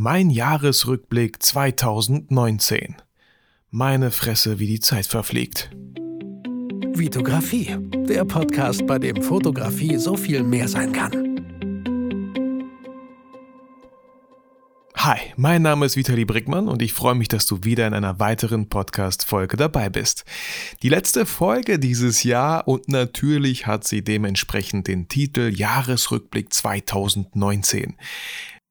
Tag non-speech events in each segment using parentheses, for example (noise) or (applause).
Mein Jahresrückblick 2019. Meine Fresse, wie die Zeit verfliegt. Vitografie, der Podcast, bei dem Fotografie so viel mehr sein kann. Hi, mein Name ist Vitali Brickmann und ich freue mich, dass du wieder in einer weiteren Podcast-Folge dabei bist. Die letzte Folge dieses Jahr und natürlich hat sie dementsprechend den Titel Jahresrückblick 2019.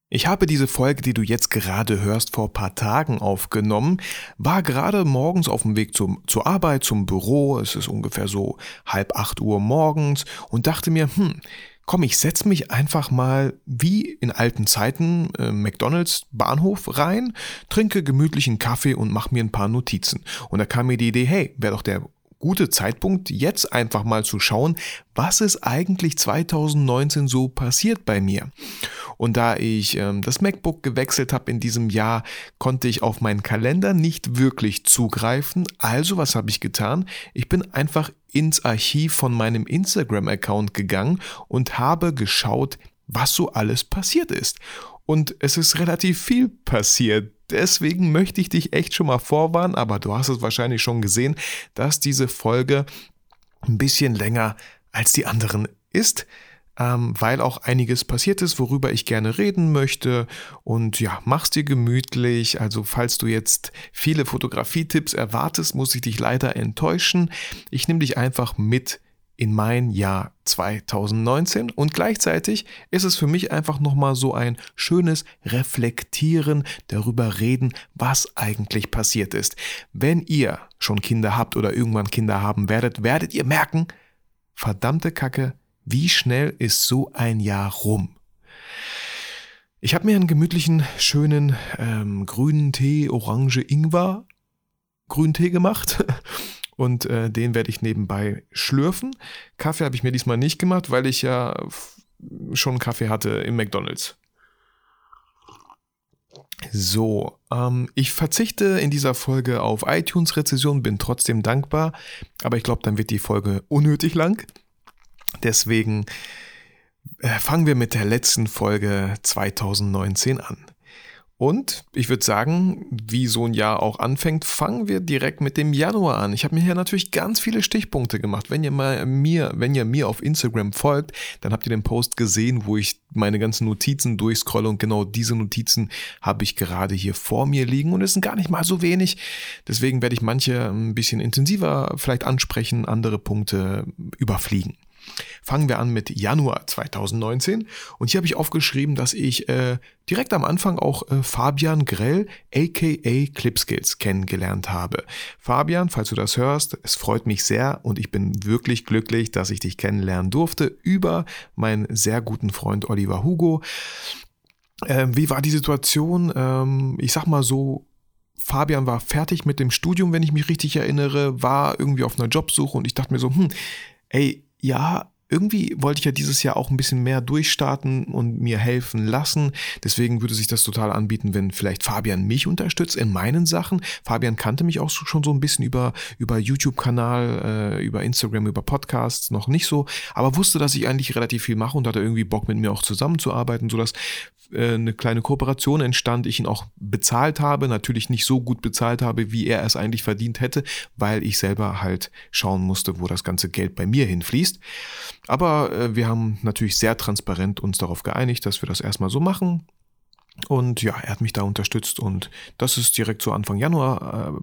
Ich habe diese Folge, die du jetzt gerade hörst, vor paar Tagen aufgenommen, war gerade morgens auf dem Weg zum, zur Arbeit, zum Büro, es ist ungefähr so halb acht Uhr morgens und dachte mir, hm, komm, ich setz mich einfach mal wie in alten Zeiten äh, McDonalds Bahnhof rein, trinke gemütlichen Kaffee und mach mir ein paar Notizen. Und da kam mir die Idee, hey, wäre doch der gute Zeitpunkt, jetzt einfach mal zu schauen, was ist eigentlich 2019 so passiert bei mir. Und da ich ähm, das MacBook gewechselt habe in diesem Jahr, konnte ich auf meinen Kalender nicht wirklich zugreifen. Also was habe ich getan? Ich bin einfach ins Archiv von meinem Instagram-Account gegangen und habe geschaut, was so alles passiert ist. Und es ist relativ viel passiert. Deswegen möchte ich dich echt schon mal vorwarnen, aber du hast es wahrscheinlich schon gesehen, dass diese Folge ein bisschen länger als die anderen ist ähm, weil auch einiges passiert ist, worüber ich gerne reden möchte. Und ja, mach's dir gemütlich. Also falls du jetzt viele Fotografietipps erwartest, muss ich dich leider enttäuschen. Ich nehme dich einfach mit in mein Jahr 2019 und gleichzeitig ist es für mich einfach nochmal so ein schönes Reflektieren, darüber reden, was eigentlich passiert ist. Wenn ihr schon Kinder habt oder irgendwann Kinder haben werdet, werdet ihr merken, verdammte Kacke, wie schnell ist so ein Jahr rum? Ich habe mir einen gemütlichen, schönen ähm, grünen Tee, Orange, Ingwer, grünen Tee gemacht. Und äh, den werde ich nebenbei schlürfen. Kaffee habe ich mir diesmal nicht gemacht, weil ich ja schon Kaffee hatte im McDonald's. So, ähm, ich verzichte in dieser Folge auf iTunes-Rezession, bin trotzdem dankbar, aber ich glaube, dann wird die Folge unnötig lang. Deswegen äh, fangen wir mit der letzten Folge 2019 an. Und ich würde sagen, wie so ein Jahr auch anfängt, fangen wir direkt mit dem Januar an. Ich habe mir hier natürlich ganz viele Stichpunkte gemacht. Wenn ihr mal mir, wenn ihr mir auf Instagram folgt, dann habt ihr den Post gesehen, wo ich meine ganzen Notizen durchscrolle und genau diese Notizen habe ich gerade hier vor mir liegen und es sind gar nicht mal so wenig. Deswegen werde ich manche ein bisschen intensiver vielleicht ansprechen, andere Punkte überfliegen. Fangen wir an mit Januar 2019 und hier habe ich aufgeschrieben, dass ich äh, direkt am Anfang auch äh, Fabian Grell aka Clipskills kennengelernt habe. Fabian, falls du das hörst, es freut mich sehr und ich bin wirklich glücklich, dass ich dich kennenlernen durfte über meinen sehr guten Freund Oliver Hugo. Ähm, wie war die Situation? Ähm, ich sag mal so, Fabian war fertig mit dem Studium, wenn ich mich richtig erinnere, war irgendwie auf einer Jobsuche und ich dachte mir so, hm, ey, ja, irgendwie wollte ich ja dieses Jahr auch ein bisschen mehr durchstarten und mir helfen lassen. Deswegen würde sich das total anbieten, wenn vielleicht Fabian mich unterstützt in meinen Sachen. Fabian kannte mich auch schon so ein bisschen über, über YouTube-Kanal, äh, über Instagram, über Podcasts, noch nicht so, aber wusste, dass ich eigentlich relativ viel mache und hatte irgendwie Bock mit mir auch zusammenzuarbeiten, sodass äh, eine kleine Kooperation entstand, ich ihn auch bezahlt habe, natürlich nicht so gut bezahlt habe, wie er es eigentlich verdient hätte, weil ich selber halt schauen musste, wo das ganze Geld bei mir hinfließt. Aber äh, wir haben natürlich sehr transparent uns darauf geeinigt, dass wir das erstmal so machen. Und ja, er hat mich da unterstützt und das ist direkt so Anfang Januar äh,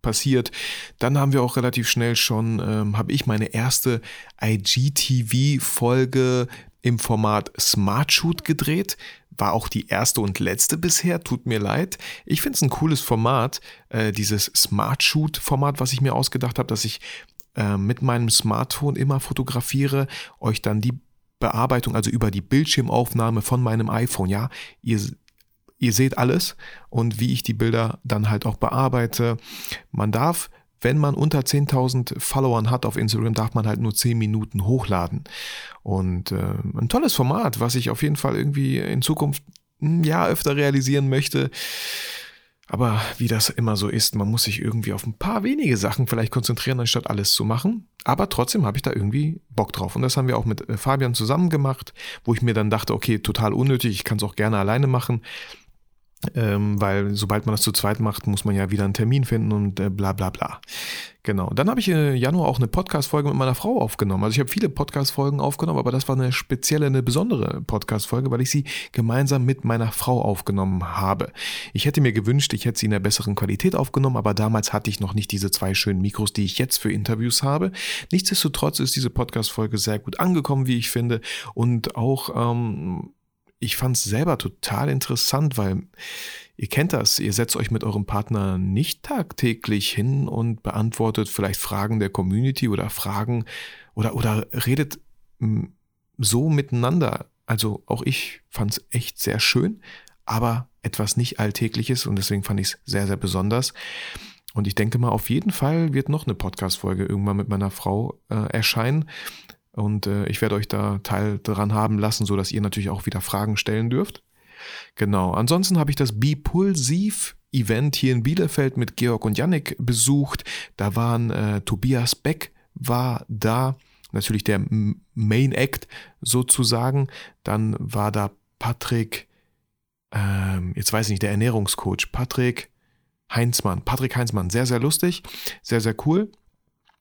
passiert. Dann haben wir auch relativ schnell schon, ähm, habe ich meine erste IGTV-Folge im Format Smart Shoot gedreht war auch die erste und letzte bisher, tut mir leid. Ich finde es ein cooles Format, äh, dieses Smart Shoot-Format, was ich mir ausgedacht habe, dass ich äh, mit meinem Smartphone immer fotografiere, euch dann die Bearbeitung, also über die Bildschirmaufnahme von meinem iPhone, ja, ihr, ihr seht alles und wie ich die Bilder dann halt auch bearbeite. Man darf wenn man unter 10.000 Followern hat auf Instagram, darf man halt nur 10 Minuten hochladen. Und äh, ein tolles Format, was ich auf jeden Fall irgendwie in Zukunft hm, ja öfter realisieren möchte. Aber wie das immer so ist, man muss sich irgendwie auf ein paar wenige Sachen vielleicht konzentrieren, anstatt alles zu machen. Aber trotzdem habe ich da irgendwie Bock drauf. Und das haben wir auch mit äh, Fabian zusammen gemacht, wo ich mir dann dachte, okay, total unnötig, ich kann es auch gerne alleine machen. Ähm, weil sobald man das zu zweit macht, muss man ja wieder einen Termin finden und äh, bla bla bla. Genau. Dann habe ich im Januar auch eine Podcast-Folge mit meiner Frau aufgenommen. Also ich habe viele Podcast-Folgen aufgenommen, aber das war eine spezielle, eine besondere Podcast-Folge, weil ich sie gemeinsam mit meiner Frau aufgenommen habe. Ich hätte mir gewünscht, ich hätte sie in einer besseren Qualität aufgenommen, aber damals hatte ich noch nicht diese zwei schönen Mikros, die ich jetzt für Interviews habe. Nichtsdestotrotz ist diese Podcast-Folge sehr gut angekommen, wie ich finde. Und auch ähm, ich fand es selber total interessant, weil ihr kennt das, ihr setzt euch mit eurem Partner nicht tagtäglich hin und beantwortet vielleicht Fragen der Community oder Fragen oder, oder redet so miteinander. Also auch ich fand es echt sehr schön, aber etwas nicht Alltägliches und deswegen fand ich es sehr, sehr besonders. Und ich denke mal, auf jeden Fall wird noch eine Podcast-Folge irgendwann mit meiner Frau äh, erscheinen. Und äh, ich werde euch da Teil dran haben lassen, so dass ihr natürlich auch wieder Fragen stellen dürft. Genau. Ansonsten habe ich das Bipulsiv Event hier in Bielefeld mit Georg und Yannick besucht. Da waren äh, Tobias Beck war da, natürlich der Main Act sozusagen. Dann war da Patrick, ähm, jetzt weiß ich nicht, der Ernährungscoach, Patrick Heinzmann. Patrick Heinzmann, sehr, sehr lustig, sehr, sehr cool.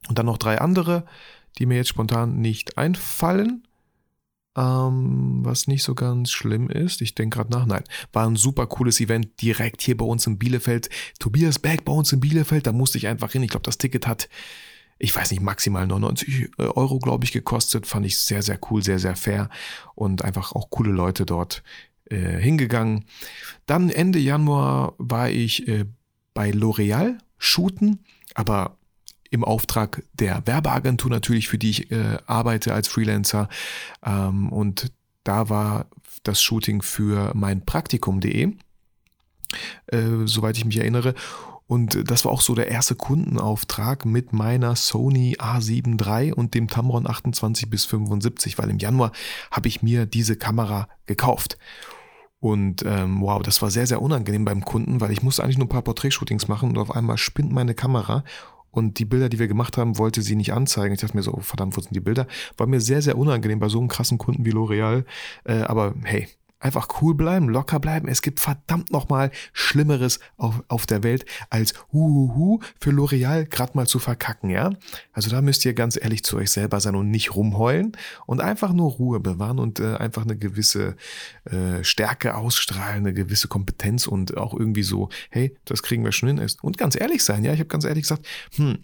Und dann noch drei andere die mir jetzt spontan nicht einfallen. Ähm, was nicht so ganz schlimm ist. Ich denke gerade nach. Nein, war ein super cooles Event direkt hier bei uns in Bielefeld. Tobias Beck bei uns in Bielefeld. Da musste ich einfach hin. Ich glaube, das Ticket hat, ich weiß nicht, maximal 99 äh, Euro, glaube ich, gekostet. Fand ich sehr, sehr cool, sehr, sehr fair. Und einfach auch coole Leute dort äh, hingegangen. Dann Ende Januar war ich äh, bei L'Oreal shooten. Aber im Auftrag der Werbeagentur natürlich, für die ich äh, arbeite als Freelancer. Ähm, und da war das Shooting für mein Praktikum.de, äh, soweit ich mich erinnere. Und das war auch so der erste Kundenauftrag mit meiner Sony A7 III und dem Tamron 28 bis 75, weil im Januar habe ich mir diese Kamera gekauft. Und ähm, wow, das war sehr, sehr unangenehm beim Kunden, weil ich musste eigentlich nur ein paar Porträtshootings machen und auf einmal spinnt meine Kamera und die Bilder, die wir gemacht haben, wollte sie nicht anzeigen. Ich dachte mir so, oh, verdammt, wo sind die Bilder? War mir sehr, sehr unangenehm bei so einem krassen Kunden wie L'Oreal. Äh, aber hey, einfach cool bleiben, locker bleiben. Es gibt verdammt nochmal Schlimmeres auf, auf der Welt, als Huhuhu für L'Oreal gerade mal zu verkacken, ja? Also da müsst ihr ganz ehrlich zu euch selber sein und nicht rumheulen und einfach nur Ruhe bewahren und äh, einfach eine gewisse äh, Stärke ausstrahlen, eine gewisse Kompetenz und auch irgendwie so, hey, das kriegen wir schon hin. Und ganz ehrlich sein, ja? Ich habe ganz ehrlich gesagt, hm,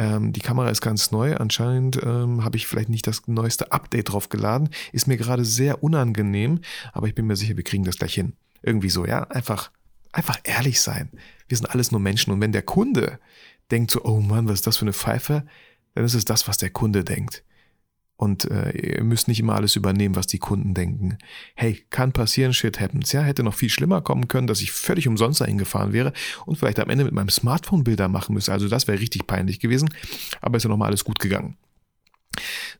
ähm, die Kamera ist ganz neu. Anscheinend ähm, habe ich vielleicht nicht das neueste Update drauf geladen. Ist mir gerade sehr unangenehm, aber ich bin mir sicher, wir kriegen das gleich hin. Irgendwie so, ja. Einfach, einfach ehrlich sein. Wir sind alles nur Menschen. Und wenn der Kunde denkt so, oh Mann, was ist das für eine Pfeife, dann ist es das, was der Kunde denkt. Und äh, ihr müsst nicht immer alles übernehmen, was die Kunden denken. Hey, kann passieren, shit happens. Ja, hätte noch viel schlimmer kommen können, dass ich völlig umsonst dahin gefahren wäre und vielleicht am Ende mit meinem Smartphone Bilder machen müsste. Also das wäre richtig peinlich gewesen. Aber ist ja nochmal alles gut gegangen.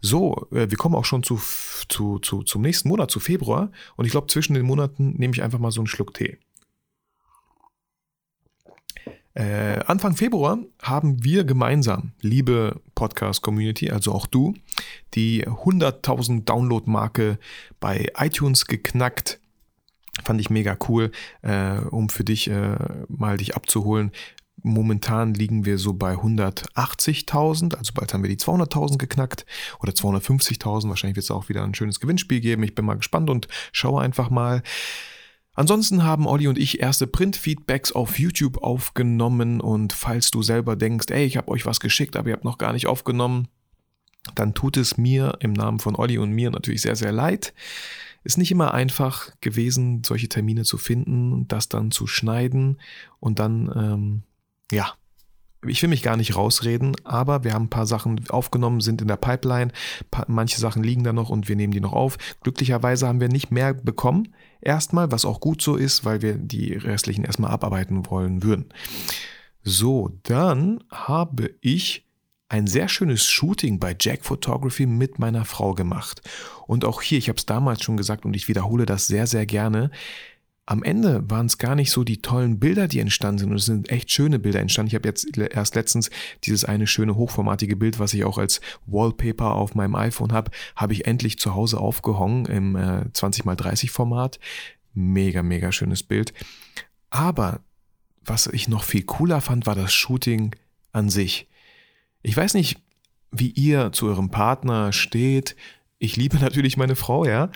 So, äh, wir kommen auch schon zu, zu, zu, zum nächsten Monat, zu Februar. Und ich glaube, zwischen den Monaten nehme ich einfach mal so einen Schluck Tee. Äh, Anfang Februar haben wir gemeinsam, liebe Podcast-Community, also auch du, die 100.000 Download-Marke bei iTunes geknackt. Fand ich mega cool, äh, um für dich äh, mal dich abzuholen. Momentan liegen wir so bei 180.000, also bald haben wir die 200.000 geknackt oder 250.000. Wahrscheinlich wird es auch wieder ein schönes Gewinnspiel geben. Ich bin mal gespannt und schaue einfach mal. Ansonsten haben Olli und ich erste Print-Feedbacks auf YouTube aufgenommen und falls du selber denkst, ey, ich habe euch was geschickt, aber ihr habt noch gar nicht aufgenommen, dann tut es mir im Namen von Olli und mir natürlich sehr, sehr leid. Ist nicht immer einfach gewesen, solche Termine zu finden, das dann zu schneiden und dann, ähm, ja, ich will mich gar nicht rausreden, aber wir haben ein paar Sachen aufgenommen, sind in der Pipeline. Manche Sachen liegen da noch und wir nehmen die noch auf. Glücklicherweise haben wir nicht mehr bekommen. Erstmal, was auch gut so ist, weil wir die restlichen erstmal abarbeiten wollen würden. So, dann habe ich ein sehr schönes Shooting bei Jack Photography mit meiner Frau gemacht. Und auch hier, ich habe es damals schon gesagt und ich wiederhole das sehr, sehr gerne, am Ende waren es gar nicht so die tollen Bilder, die entstanden sind. Und es sind echt schöne Bilder entstanden. Ich habe jetzt erst letztens dieses eine schöne hochformatige Bild, was ich auch als Wallpaper auf meinem iPhone habe, habe ich endlich zu Hause aufgehangen im äh, 20x30 Format. Mega, mega schönes Bild. Aber was ich noch viel cooler fand, war das Shooting an sich. Ich weiß nicht, wie ihr zu eurem Partner steht. Ich liebe (laughs) natürlich meine Frau, ja.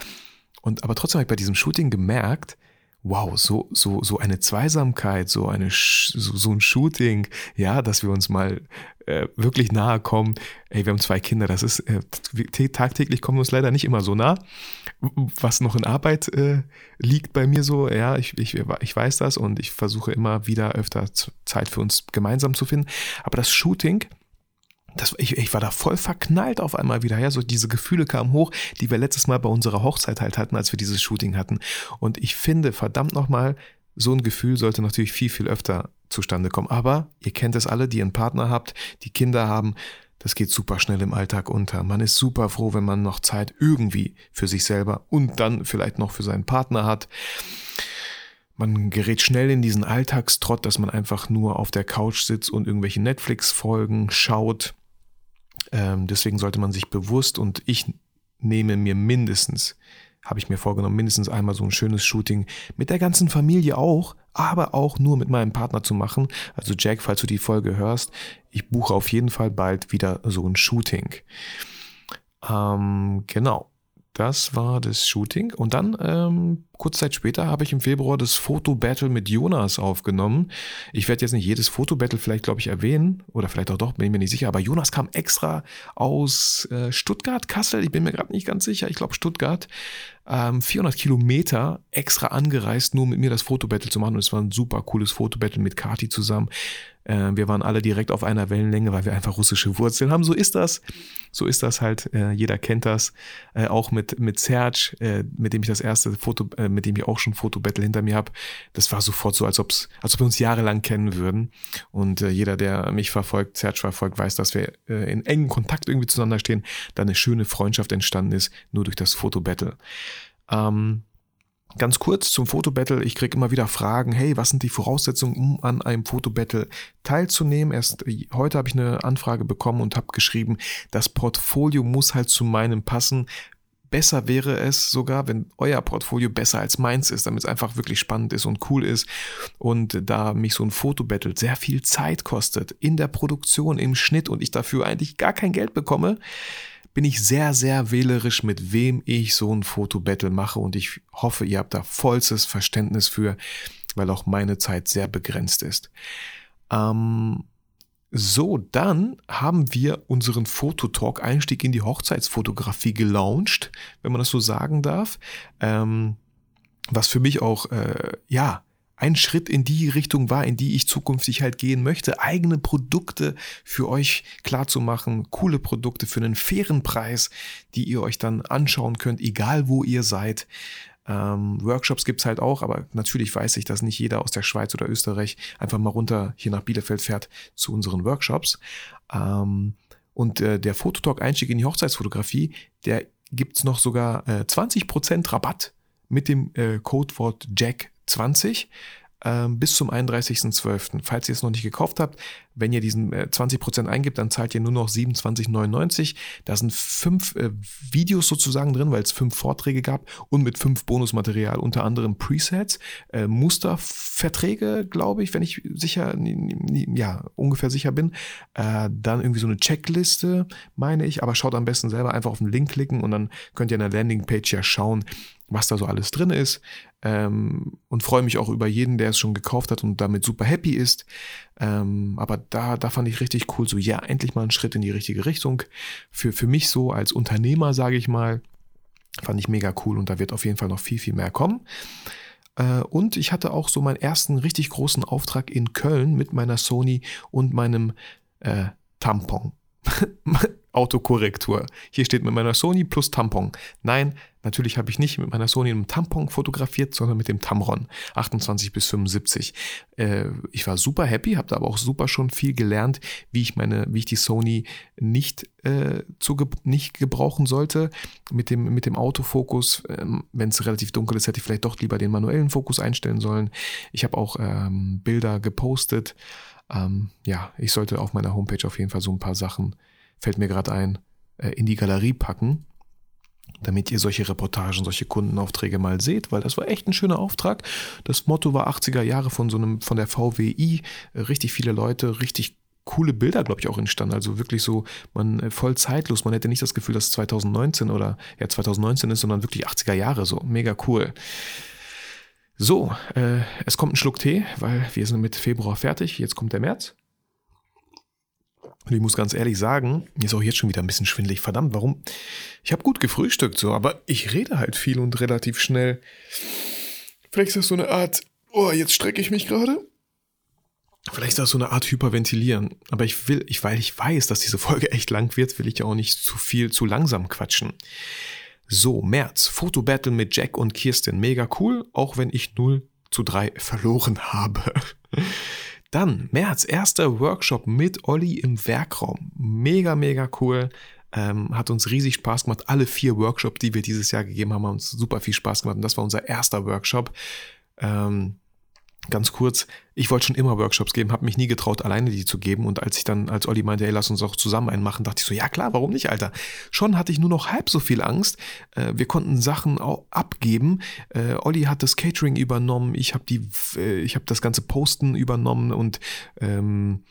Und aber trotzdem habe ich bei diesem Shooting gemerkt, wow, so, so, so eine Zweisamkeit, so, eine, so, so ein Shooting, ja, dass wir uns mal äh, wirklich nahe kommen. Ey, wir haben zwei Kinder, das ist, äh, tagtäglich kommen wir uns leider nicht immer so nah. Was noch in Arbeit äh, liegt bei mir so, ja, ich, ich, ich weiß das und ich versuche immer wieder öfter Zeit für uns gemeinsam zu finden. Aber das Shooting, das, ich, ich war da voll verknallt auf einmal wieder. Ja, so diese Gefühle kamen hoch, die wir letztes Mal bei unserer Hochzeit halt hatten, als wir dieses Shooting hatten. Und ich finde, verdammt nochmal, so ein Gefühl sollte natürlich viel, viel öfter zustande kommen. Aber ihr kennt es alle, die einen Partner habt, die Kinder haben. Das geht super schnell im Alltag unter. Man ist super froh, wenn man noch Zeit irgendwie für sich selber und dann vielleicht noch für seinen Partner hat. Man gerät schnell in diesen Alltagstrott, dass man einfach nur auf der Couch sitzt und irgendwelche Netflix-Folgen schaut ähm, deswegen sollte man sich bewusst und ich nehme mir mindestens, habe ich mir vorgenommen, mindestens einmal so ein schönes Shooting mit der ganzen Familie auch, aber auch nur mit meinem Partner zu machen. Also Jack, falls du die Folge hörst, ich buche auf jeden Fall bald wieder so ein Shooting. Ähm, genau. Das war das Shooting. Und dann, ähm, kurz Zeit später, habe ich im Februar das Foto-Battle mit Jonas aufgenommen. Ich werde jetzt nicht jedes Foto-Battle vielleicht, glaube ich, erwähnen. Oder vielleicht auch doch, bin ich mir nicht sicher. Aber Jonas kam extra aus äh, Stuttgart, Kassel. Ich bin mir gerade nicht ganz sicher. Ich glaube Stuttgart. Ähm, 400 Kilometer extra angereist, nur mit mir das Foto-Battle zu machen. Und es war ein super cooles Foto-Battle mit Kati zusammen. Äh, wir waren alle direkt auf einer Wellenlänge, weil wir einfach russische Wurzeln haben. So ist das. So ist das halt. Äh, jeder kennt das. Äh, auch mit, mit Serge, äh, mit dem ich das erste Foto, äh, mit dem ich auch schon Fotobattle hinter mir habe. Das war sofort so, als, ob's, als ob wir uns jahrelang kennen würden. Und äh, jeder, der mich verfolgt, Serge verfolgt, weiß, dass wir in engen Kontakt irgendwie zueinander stehen. Da eine schöne Freundschaft entstanden ist, nur durch das Fotobattle. Ähm, Ganz kurz zum Fotobattle. Ich kriege immer wieder Fragen, hey, was sind die Voraussetzungen, um an einem Fotobattle teilzunehmen? Erst heute habe ich eine Anfrage bekommen und habe geschrieben, das Portfolio muss halt zu meinem passen. Besser wäre es sogar, wenn euer Portfolio besser als meins ist, damit es einfach wirklich spannend ist und cool ist. Und da mich so ein Fotobattle sehr viel Zeit kostet in der Produktion, im Schnitt und ich dafür eigentlich gar kein Geld bekomme, bin ich sehr, sehr wählerisch, mit wem ich so ein Fotobattle mache und ich hoffe, ihr habt da vollstes Verständnis für, weil auch meine Zeit sehr begrenzt ist. Ähm, so, dann haben wir unseren Fototalk Einstieg in die Hochzeitsfotografie gelauncht, wenn man das so sagen darf. Ähm, was für mich auch, äh, ja, ein Schritt in die Richtung war, in die ich zukünftig halt gehen möchte, eigene Produkte für euch klar zu machen, coole Produkte für einen fairen Preis, die ihr euch dann anschauen könnt, egal wo ihr seid. Ähm, Workshops gibt's halt auch, aber natürlich weiß ich, dass nicht jeder aus der Schweiz oder Österreich einfach mal runter hier nach Bielefeld fährt zu unseren Workshops. Ähm, und äh, der Fototalk-Einstieg in die Hochzeitsfotografie, der gibt's noch sogar äh, 20% Rabatt mit dem äh, Codewort Jack 20 ähm, bis zum 31.12. Falls ihr es noch nicht gekauft habt, wenn ihr diesen äh, 20% eingibt, dann zahlt ihr nur noch 27,99. Da sind fünf äh, Videos sozusagen drin, weil es fünf Vorträge gab und mit fünf Bonusmaterial, unter anderem Presets, äh, Musterverträge, glaube ich, wenn ich sicher, ja, ungefähr sicher bin. Äh, dann irgendwie so eine Checkliste, meine ich, aber schaut am besten selber einfach auf den Link klicken und dann könnt ihr an der Landingpage ja schauen, was da so alles drin ist ähm, und freue mich auch über jeden, der es schon gekauft hat und damit super happy ist. Ähm, aber da, da fand ich richtig cool, so ja, endlich mal einen Schritt in die richtige Richtung. Für, für mich so als Unternehmer, sage ich mal, fand ich mega cool und da wird auf jeden Fall noch viel, viel mehr kommen. Äh, und ich hatte auch so meinen ersten richtig großen Auftrag in Köln mit meiner Sony und meinem äh, Tampon. (laughs) Autokorrektur. Hier steht mit meiner Sony plus Tampon. Nein, natürlich habe ich nicht mit meiner Sony einem Tampon fotografiert, sondern mit dem Tamron 28 bis 75. Äh, ich war super happy, habe da aber auch super schon viel gelernt, wie ich meine, wie ich die Sony nicht äh, zu nicht gebrauchen sollte mit dem mit dem Autofokus. Ähm, Wenn es relativ dunkel ist, hätte ich vielleicht doch lieber den manuellen Fokus einstellen sollen. Ich habe auch ähm, Bilder gepostet. Ähm, ja, ich sollte auf meiner Homepage auf jeden Fall so ein paar Sachen fällt mir gerade ein, äh, in die Galerie packen. damit ihr solche Reportagen, solche Kundenaufträge mal seht, weil das war echt ein schöner Auftrag. Das Motto war 80er Jahre von so einem, von der VWI, richtig viele Leute, richtig coole Bilder, glaube ich, auch entstanden. Also wirklich so, man äh, voll zeitlos. Man hätte nicht das Gefühl, dass es 2019 oder ja 2019 ist, sondern wirklich 80er Jahre so. Mega cool. So, äh, es kommt ein Schluck Tee, weil wir sind mit Februar fertig. Jetzt kommt der März. Und ich muss ganz ehrlich sagen, mir ist auch jetzt schon wieder ein bisschen schwindelig. Verdammt, warum? Ich habe gut gefrühstückt, so, aber ich rede halt viel und relativ schnell. Vielleicht ist das so eine Art, oh, jetzt strecke ich mich gerade. Vielleicht ist das so eine Art Hyperventilieren. Aber ich will, ich, weil ich weiß, dass diese Folge echt lang wird, will ich ja auch nicht zu viel, zu langsam quatschen. So, März, Fotobattle mit Jack und Kirsten. Mega cool, auch wenn ich 0 zu 3 verloren habe. Dann März, erster Workshop mit Olli im Werkraum. Mega, mega cool. Ähm, hat uns riesig Spaß gemacht. Alle vier Workshops, die wir dieses Jahr gegeben haben, haben uns super viel Spaß gemacht. Und das war unser erster Workshop. Ähm, Ganz kurz, ich wollte schon immer Workshops geben, habe mich nie getraut, alleine die zu geben. Und als ich dann, als Olli meinte, ey, lass uns auch zusammen einen machen, dachte ich so, ja klar, warum nicht, Alter? Schon hatte ich nur noch halb so viel Angst. Äh, wir konnten Sachen auch abgeben. Äh, Olli hat das Catering übernommen, ich habe die, äh, ich das ganze Posten übernommen und ähm,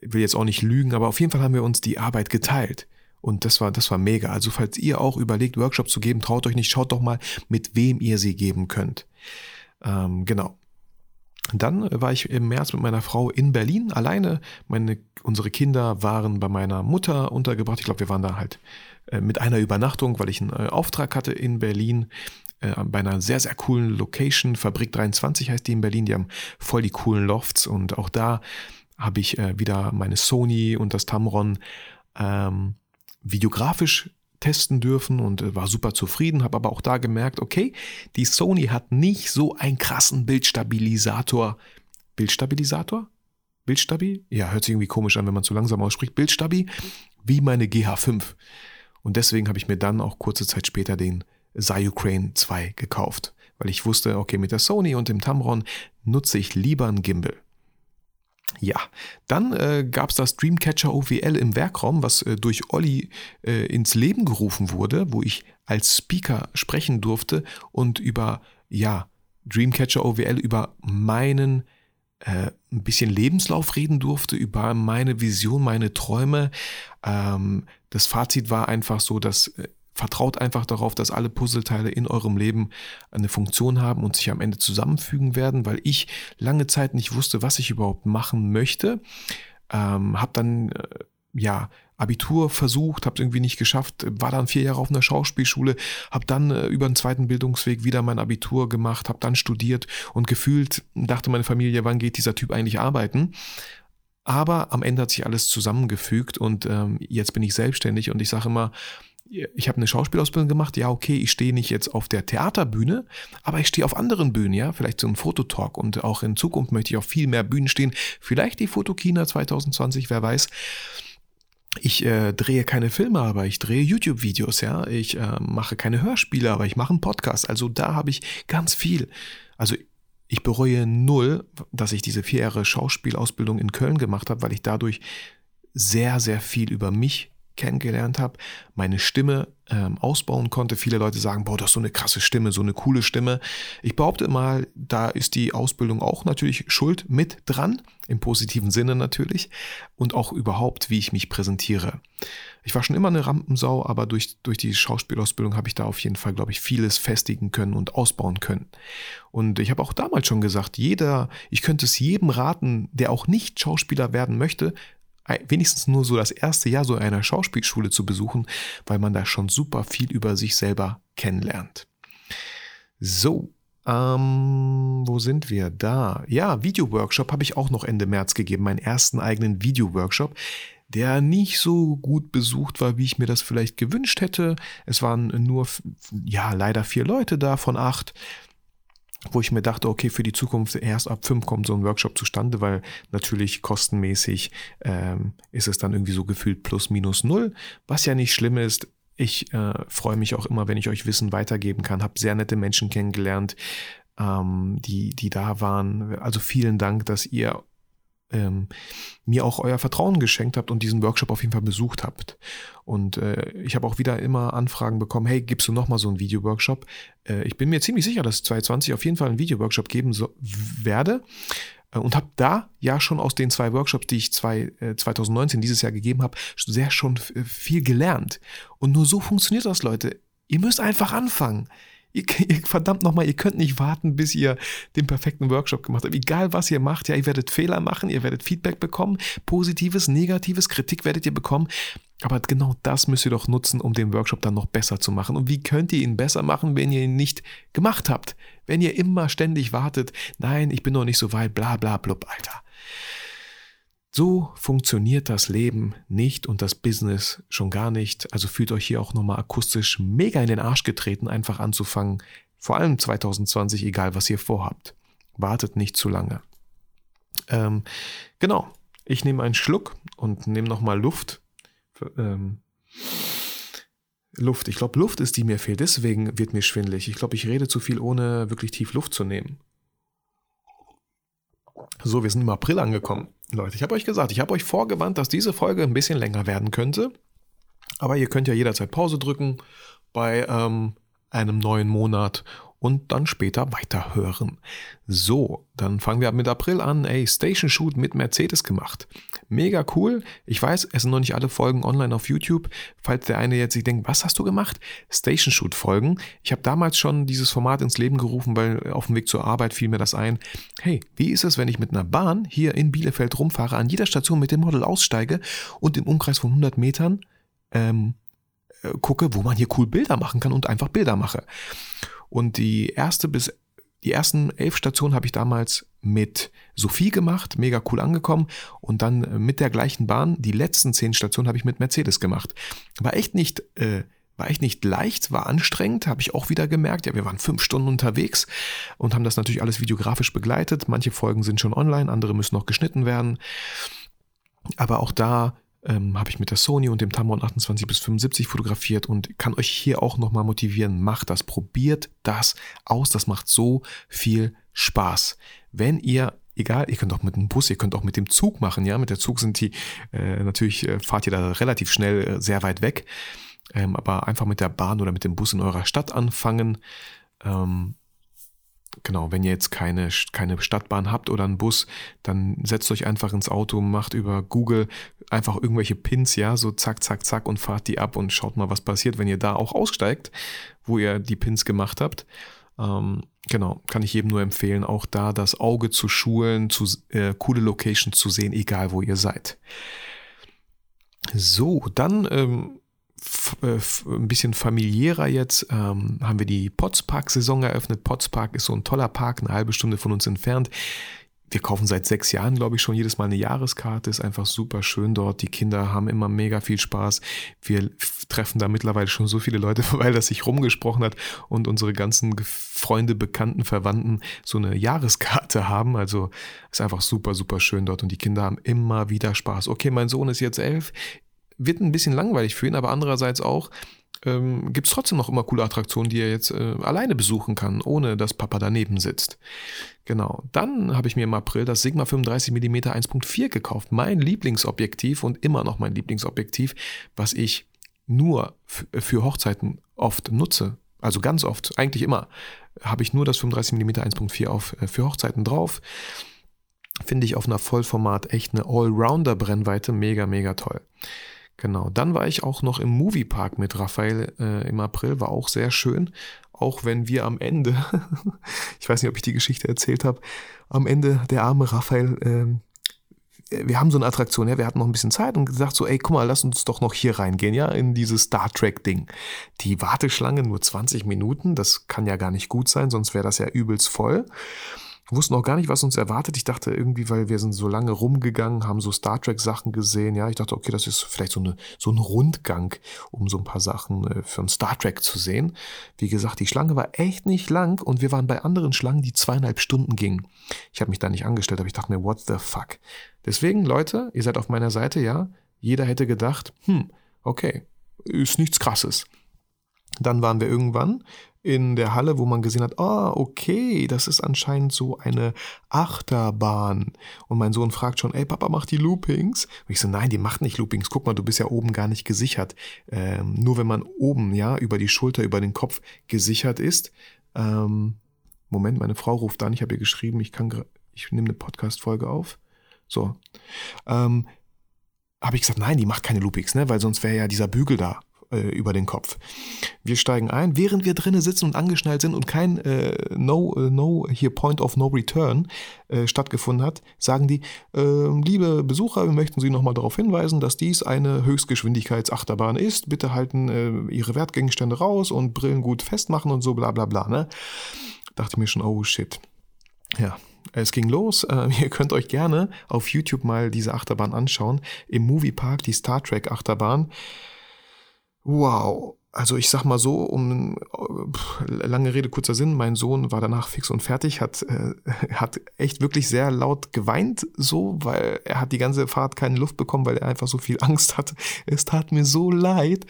will jetzt auch nicht lügen, aber auf jeden Fall haben wir uns die Arbeit geteilt. Und das war, das war mega. Also falls ihr auch überlegt, Workshops zu geben, traut euch nicht, schaut doch mal, mit wem ihr sie geben könnt. Ähm, genau. Dann war ich im März mit meiner Frau in Berlin alleine. Meine, unsere Kinder waren bei meiner Mutter untergebracht. Ich glaube, wir waren da halt äh, mit einer Übernachtung, weil ich einen äh, Auftrag hatte in Berlin äh, bei einer sehr, sehr coolen Location. Fabrik 23 heißt die in Berlin. Die haben voll die coolen Lofts und auch da habe ich wieder meine Sony und das Tamron ähm, videografisch testen dürfen und äh, war super zufrieden, habe aber auch da gemerkt, okay, die Sony hat nicht so einen krassen Bildstabilisator. Bildstabilisator? Bildstabi? Ja, hört sich irgendwie komisch an, wenn man zu langsam ausspricht. Bildstabi wie meine GH5. Und deswegen habe ich mir dann auch kurze Zeit später den Zyucrane 2 gekauft, weil ich wusste, okay, mit der Sony und dem Tamron nutze ich lieber einen Gimbal. Ja, dann äh, gab es das Dreamcatcher OWL im Werkraum, was äh, durch Olli äh, ins Leben gerufen wurde, wo ich als Speaker sprechen durfte und über, ja, Dreamcatcher OWL über meinen äh, ein bisschen Lebenslauf reden durfte, über meine Vision, meine Träume. Ähm, das Fazit war einfach so, dass äh, Vertraut einfach darauf, dass alle Puzzleteile in eurem Leben eine Funktion haben und sich am Ende zusammenfügen werden, weil ich lange Zeit nicht wusste, was ich überhaupt machen möchte. Ähm, habe dann äh, ja Abitur versucht, habe es irgendwie nicht geschafft, war dann vier Jahre auf einer Schauspielschule, habe dann äh, über einen zweiten Bildungsweg wieder mein Abitur gemacht, habe dann studiert und gefühlt dachte meine Familie, wann geht dieser Typ eigentlich arbeiten? Aber am Ende hat sich alles zusammengefügt und ähm, jetzt bin ich selbstständig und ich sage immer, ich habe eine Schauspielausbildung gemacht, ja, okay, ich stehe nicht jetzt auf der Theaterbühne, aber ich stehe auf anderen Bühnen, ja, vielleicht ein Fototalk und auch in Zukunft möchte ich auf viel mehr Bühnen stehen, vielleicht die Fotokina 2020, wer weiß. Ich äh, drehe keine Filme, aber ich drehe YouTube-Videos, ja. Ich äh, mache keine Hörspiele, aber ich mache einen Podcast. Also da habe ich ganz viel. Also ich bereue null, dass ich diese vier Jahre Schauspielausbildung in Köln gemacht habe, weil ich dadurch sehr, sehr viel über mich kennengelernt habe, meine Stimme ähm, ausbauen konnte. Viele Leute sagen, boah, das ist so eine krasse Stimme, so eine coole Stimme. Ich behaupte mal, da ist die Ausbildung auch natürlich schuld mit dran, im positiven Sinne natürlich, und auch überhaupt, wie ich mich präsentiere. Ich war schon immer eine Rampensau, aber durch, durch die Schauspielausbildung habe ich da auf jeden Fall, glaube ich, vieles festigen können und ausbauen können. Und ich habe auch damals schon gesagt, jeder, ich könnte es jedem raten, der auch nicht Schauspieler werden möchte, wenigstens nur so das erste Jahr so einer Schauspielschule zu besuchen, weil man da schon super viel über sich selber kennenlernt. So, ähm, wo sind wir da? Ja, Video-Workshop habe ich auch noch Ende März gegeben, meinen ersten eigenen Video-Workshop, der nicht so gut besucht war, wie ich mir das vielleicht gewünscht hätte. Es waren nur, ja, leider vier Leute da von acht wo ich mir dachte, okay, für die Zukunft erst ab fünf kommt so ein Workshop zustande, weil natürlich kostenmäßig ähm, ist es dann irgendwie so gefühlt plus minus null, was ja nicht schlimm ist. Ich äh, freue mich auch immer, wenn ich euch Wissen weitergeben kann, habe sehr nette Menschen kennengelernt, ähm, die, die da waren. Also vielen Dank, dass ihr ähm, mir auch euer Vertrauen geschenkt habt und diesen Workshop auf jeden Fall besucht habt. Und äh, ich habe auch wieder immer Anfragen bekommen, hey, gibst du nochmal so einen Video-Workshop? Äh, ich bin mir ziemlich sicher, dass 2020 auf jeden Fall einen Video-Workshop geben so, werde äh, und habe da ja schon aus den zwei Workshops, die ich zwei, äh, 2019 dieses Jahr gegeben habe, sehr schon viel gelernt. Und nur so funktioniert das, Leute. Ihr müsst einfach anfangen. Ihr, ihr, verdammt nochmal, ihr könnt nicht warten, bis ihr den perfekten Workshop gemacht habt. Egal was ihr macht, ja, ihr werdet Fehler machen, ihr werdet Feedback bekommen, positives, negatives, Kritik werdet ihr bekommen. Aber genau das müsst ihr doch nutzen, um den Workshop dann noch besser zu machen. Und wie könnt ihr ihn besser machen, wenn ihr ihn nicht gemacht habt? Wenn ihr immer ständig wartet, nein, ich bin noch nicht so weit, bla bla blub, Alter. So funktioniert das Leben nicht und das Business schon gar nicht. Also fühlt euch hier auch nochmal akustisch mega in den Arsch getreten, einfach anzufangen. Vor allem 2020, egal was ihr vorhabt. Wartet nicht zu lange. Ähm, genau. Ich nehme einen Schluck und nehme nochmal Luft. Ähm, Luft. Ich glaube, Luft ist die mir fehlt. Deswegen wird mir schwindlig. Ich glaube, ich rede zu viel, ohne wirklich tief Luft zu nehmen. So, wir sind im April angekommen. Leute, ich habe euch gesagt, ich habe euch vorgewarnt, dass diese Folge ein bisschen länger werden könnte. Aber ihr könnt ja jederzeit Pause drücken bei ähm, einem neuen Monat und dann später weiterhören. So, dann fangen wir mit April an. Ey, Station Shoot mit Mercedes gemacht. Mega cool. Ich weiß, es sind noch nicht alle Folgen online auf YouTube. Falls der eine jetzt sich denkt, was hast du gemacht? Station Shoot Folgen. Ich habe damals schon dieses Format ins Leben gerufen, weil auf dem Weg zur Arbeit fiel mir das ein. Hey, wie ist es, wenn ich mit einer Bahn hier in Bielefeld rumfahre, an jeder Station mit dem Model aussteige und im Umkreis von 100 Metern ähm, äh, gucke, wo man hier cool Bilder machen kann und einfach Bilder mache. Und die erste bis die ersten elf Stationen habe ich damals mit Sophie gemacht, mega cool angekommen. Und dann mit der gleichen Bahn, die letzten zehn Stationen habe ich mit Mercedes gemacht. War echt nicht, äh, war echt nicht leicht, war anstrengend, habe ich auch wieder gemerkt. Ja, wir waren fünf Stunden unterwegs und haben das natürlich alles videografisch begleitet. Manche Folgen sind schon online, andere müssen noch geschnitten werden. Aber auch da ähm, habe ich mit der Sony und dem Tamron 28 bis 75 fotografiert und kann euch hier auch nochmal motivieren. Macht das, probiert das aus. Das macht so viel Spaß. Wenn ihr egal, ihr könnt auch mit dem Bus, ihr könnt auch mit dem Zug machen, ja. Mit der Zug sind die, äh, natürlich äh, fahrt ihr da relativ schnell äh, sehr weit weg. Ähm, aber einfach mit der Bahn oder mit dem Bus in eurer Stadt anfangen. Ähm, genau, wenn ihr jetzt keine, keine Stadtbahn habt oder einen Bus, dann setzt euch einfach ins Auto, macht über Google einfach irgendwelche Pins, ja, so zack, zack, zack und fahrt die ab und schaut mal, was passiert, wenn ihr da auch aussteigt, wo ihr die Pins gemacht habt. Ähm, genau, kann ich jedem nur empfehlen, auch da das Auge zu schulen, zu äh, coole Locations zu sehen, egal wo ihr seid. So, dann ähm, äh, ein bisschen familiärer jetzt, ähm, haben wir die Potspark-Saison eröffnet. Potspark ist so ein toller Park, eine halbe Stunde von uns entfernt. Wir kaufen seit sechs Jahren, glaube ich, schon jedes Mal eine Jahreskarte. Ist einfach super schön dort. Die Kinder haben immer mega viel Spaß. Wir treffen da mittlerweile schon so viele Leute, (laughs) weil das sich rumgesprochen hat und unsere ganzen Freunde, Bekannten, Verwandten so eine Jahreskarte (laughs) haben. Also ist einfach super, super schön dort und die Kinder haben immer wieder Spaß. Okay, mein Sohn ist jetzt elf wird ein bisschen langweilig für ihn, aber andererseits auch ähm, gibt es trotzdem noch immer coole Attraktionen, die er jetzt äh, alleine besuchen kann, ohne dass Papa daneben sitzt. Genau. Dann habe ich mir im April das Sigma 35 mm 1.4 gekauft. Mein Lieblingsobjektiv und immer noch mein Lieblingsobjektiv, was ich nur für Hochzeiten oft nutze. Also ganz oft, eigentlich immer, habe ich nur das 35 mm 1.4 auf äh, für Hochzeiten drauf. Finde ich auf einer Vollformat echt eine Allrounder-Brennweite mega, mega toll. Genau, dann war ich auch noch im Moviepark mit Raphael äh, im April, war auch sehr schön. Auch wenn wir am Ende, (laughs) ich weiß nicht, ob ich die Geschichte erzählt habe, am Ende der arme Raphael, äh, wir haben so eine Attraktion, ja, wir hatten noch ein bisschen Zeit und gesagt so, ey, guck mal, lass uns doch noch hier reingehen, ja, in dieses Star Trek Ding. Die Warteschlange nur 20 Minuten, das kann ja gar nicht gut sein, sonst wäre das ja übelst voll wussten auch gar nicht, was uns erwartet. Ich dachte irgendwie, weil wir sind so lange rumgegangen, haben so Star Trek Sachen gesehen. Ja, ich dachte, okay, das ist vielleicht so eine so ein Rundgang, um so ein paar Sachen äh, für ein Star Trek zu sehen. Wie gesagt, die Schlange war echt nicht lang und wir waren bei anderen Schlangen, die zweieinhalb Stunden gingen. Ich habe mich da nicht angestellt, aber ich dachte mir, what the fuck? Deswegen, Leute, ihr seid auf meiner Seite, ja. Jeder hätte gedacht, hm, okay, ist nichts Krasses. Dann waren wir irgendwann in der Halle, wo man gesehen hat, oh, okay, das ist anscheinend so eine Achterbahn. Und mein Sohn fragt schon, ey, Papa, macht die Loopings? Und ich so, nein, die macht nicht Loopings. Guck mal, du bist ja oben gar nicht gesichert. Ähm, nur wenn man oben, ja, über die Schulter, über den Kopf gesichert ist. Ähm, Moment, meine Frau ruft an, ich habe ihr geschrieben, ich kann, ich nehme eine Podcast-Folge auf. So. Ähm, habe ich gesagt, nein, die macht keine Loopings, ne, weil sonst wäre ja dieser Bügel da äh, über den Kopf. Wir steigen ein, während wir drinnen sitzen und angeschnallt sind und kein äh, No, äh, no hier Point of No Return äh, stattgefunden hat, sagen die, ähm, liebe Besucher, wir möchten Sie nochmal darauf hinweisen, dass dies eine Höchstgeschwindigkeitsachterbahn ist. Bitte halten äh, Ihre Wertgegenstände raus und Brillen gut festmachen und so bla bla bla. Ne? Dachte mir schon, oh shit. Ja, es ging los. Äh, (laughs) ihr könnt euch gerne auf YouTube mal diese Achterbahn anschauen. Im Moviepark, die Star Trek Achterbahn. Wow. Also ich sag mal so, um lange Rede, kurzer Sinn, mein Sohn war danach fix und fertig, hat, äh, (laughs) hat echt wirklich sehr laut geweint, so, weil er hat die ganze Fahrt keine Luft bekommen, weil er einfach so viel Angst hatte. Es tat mir so leid.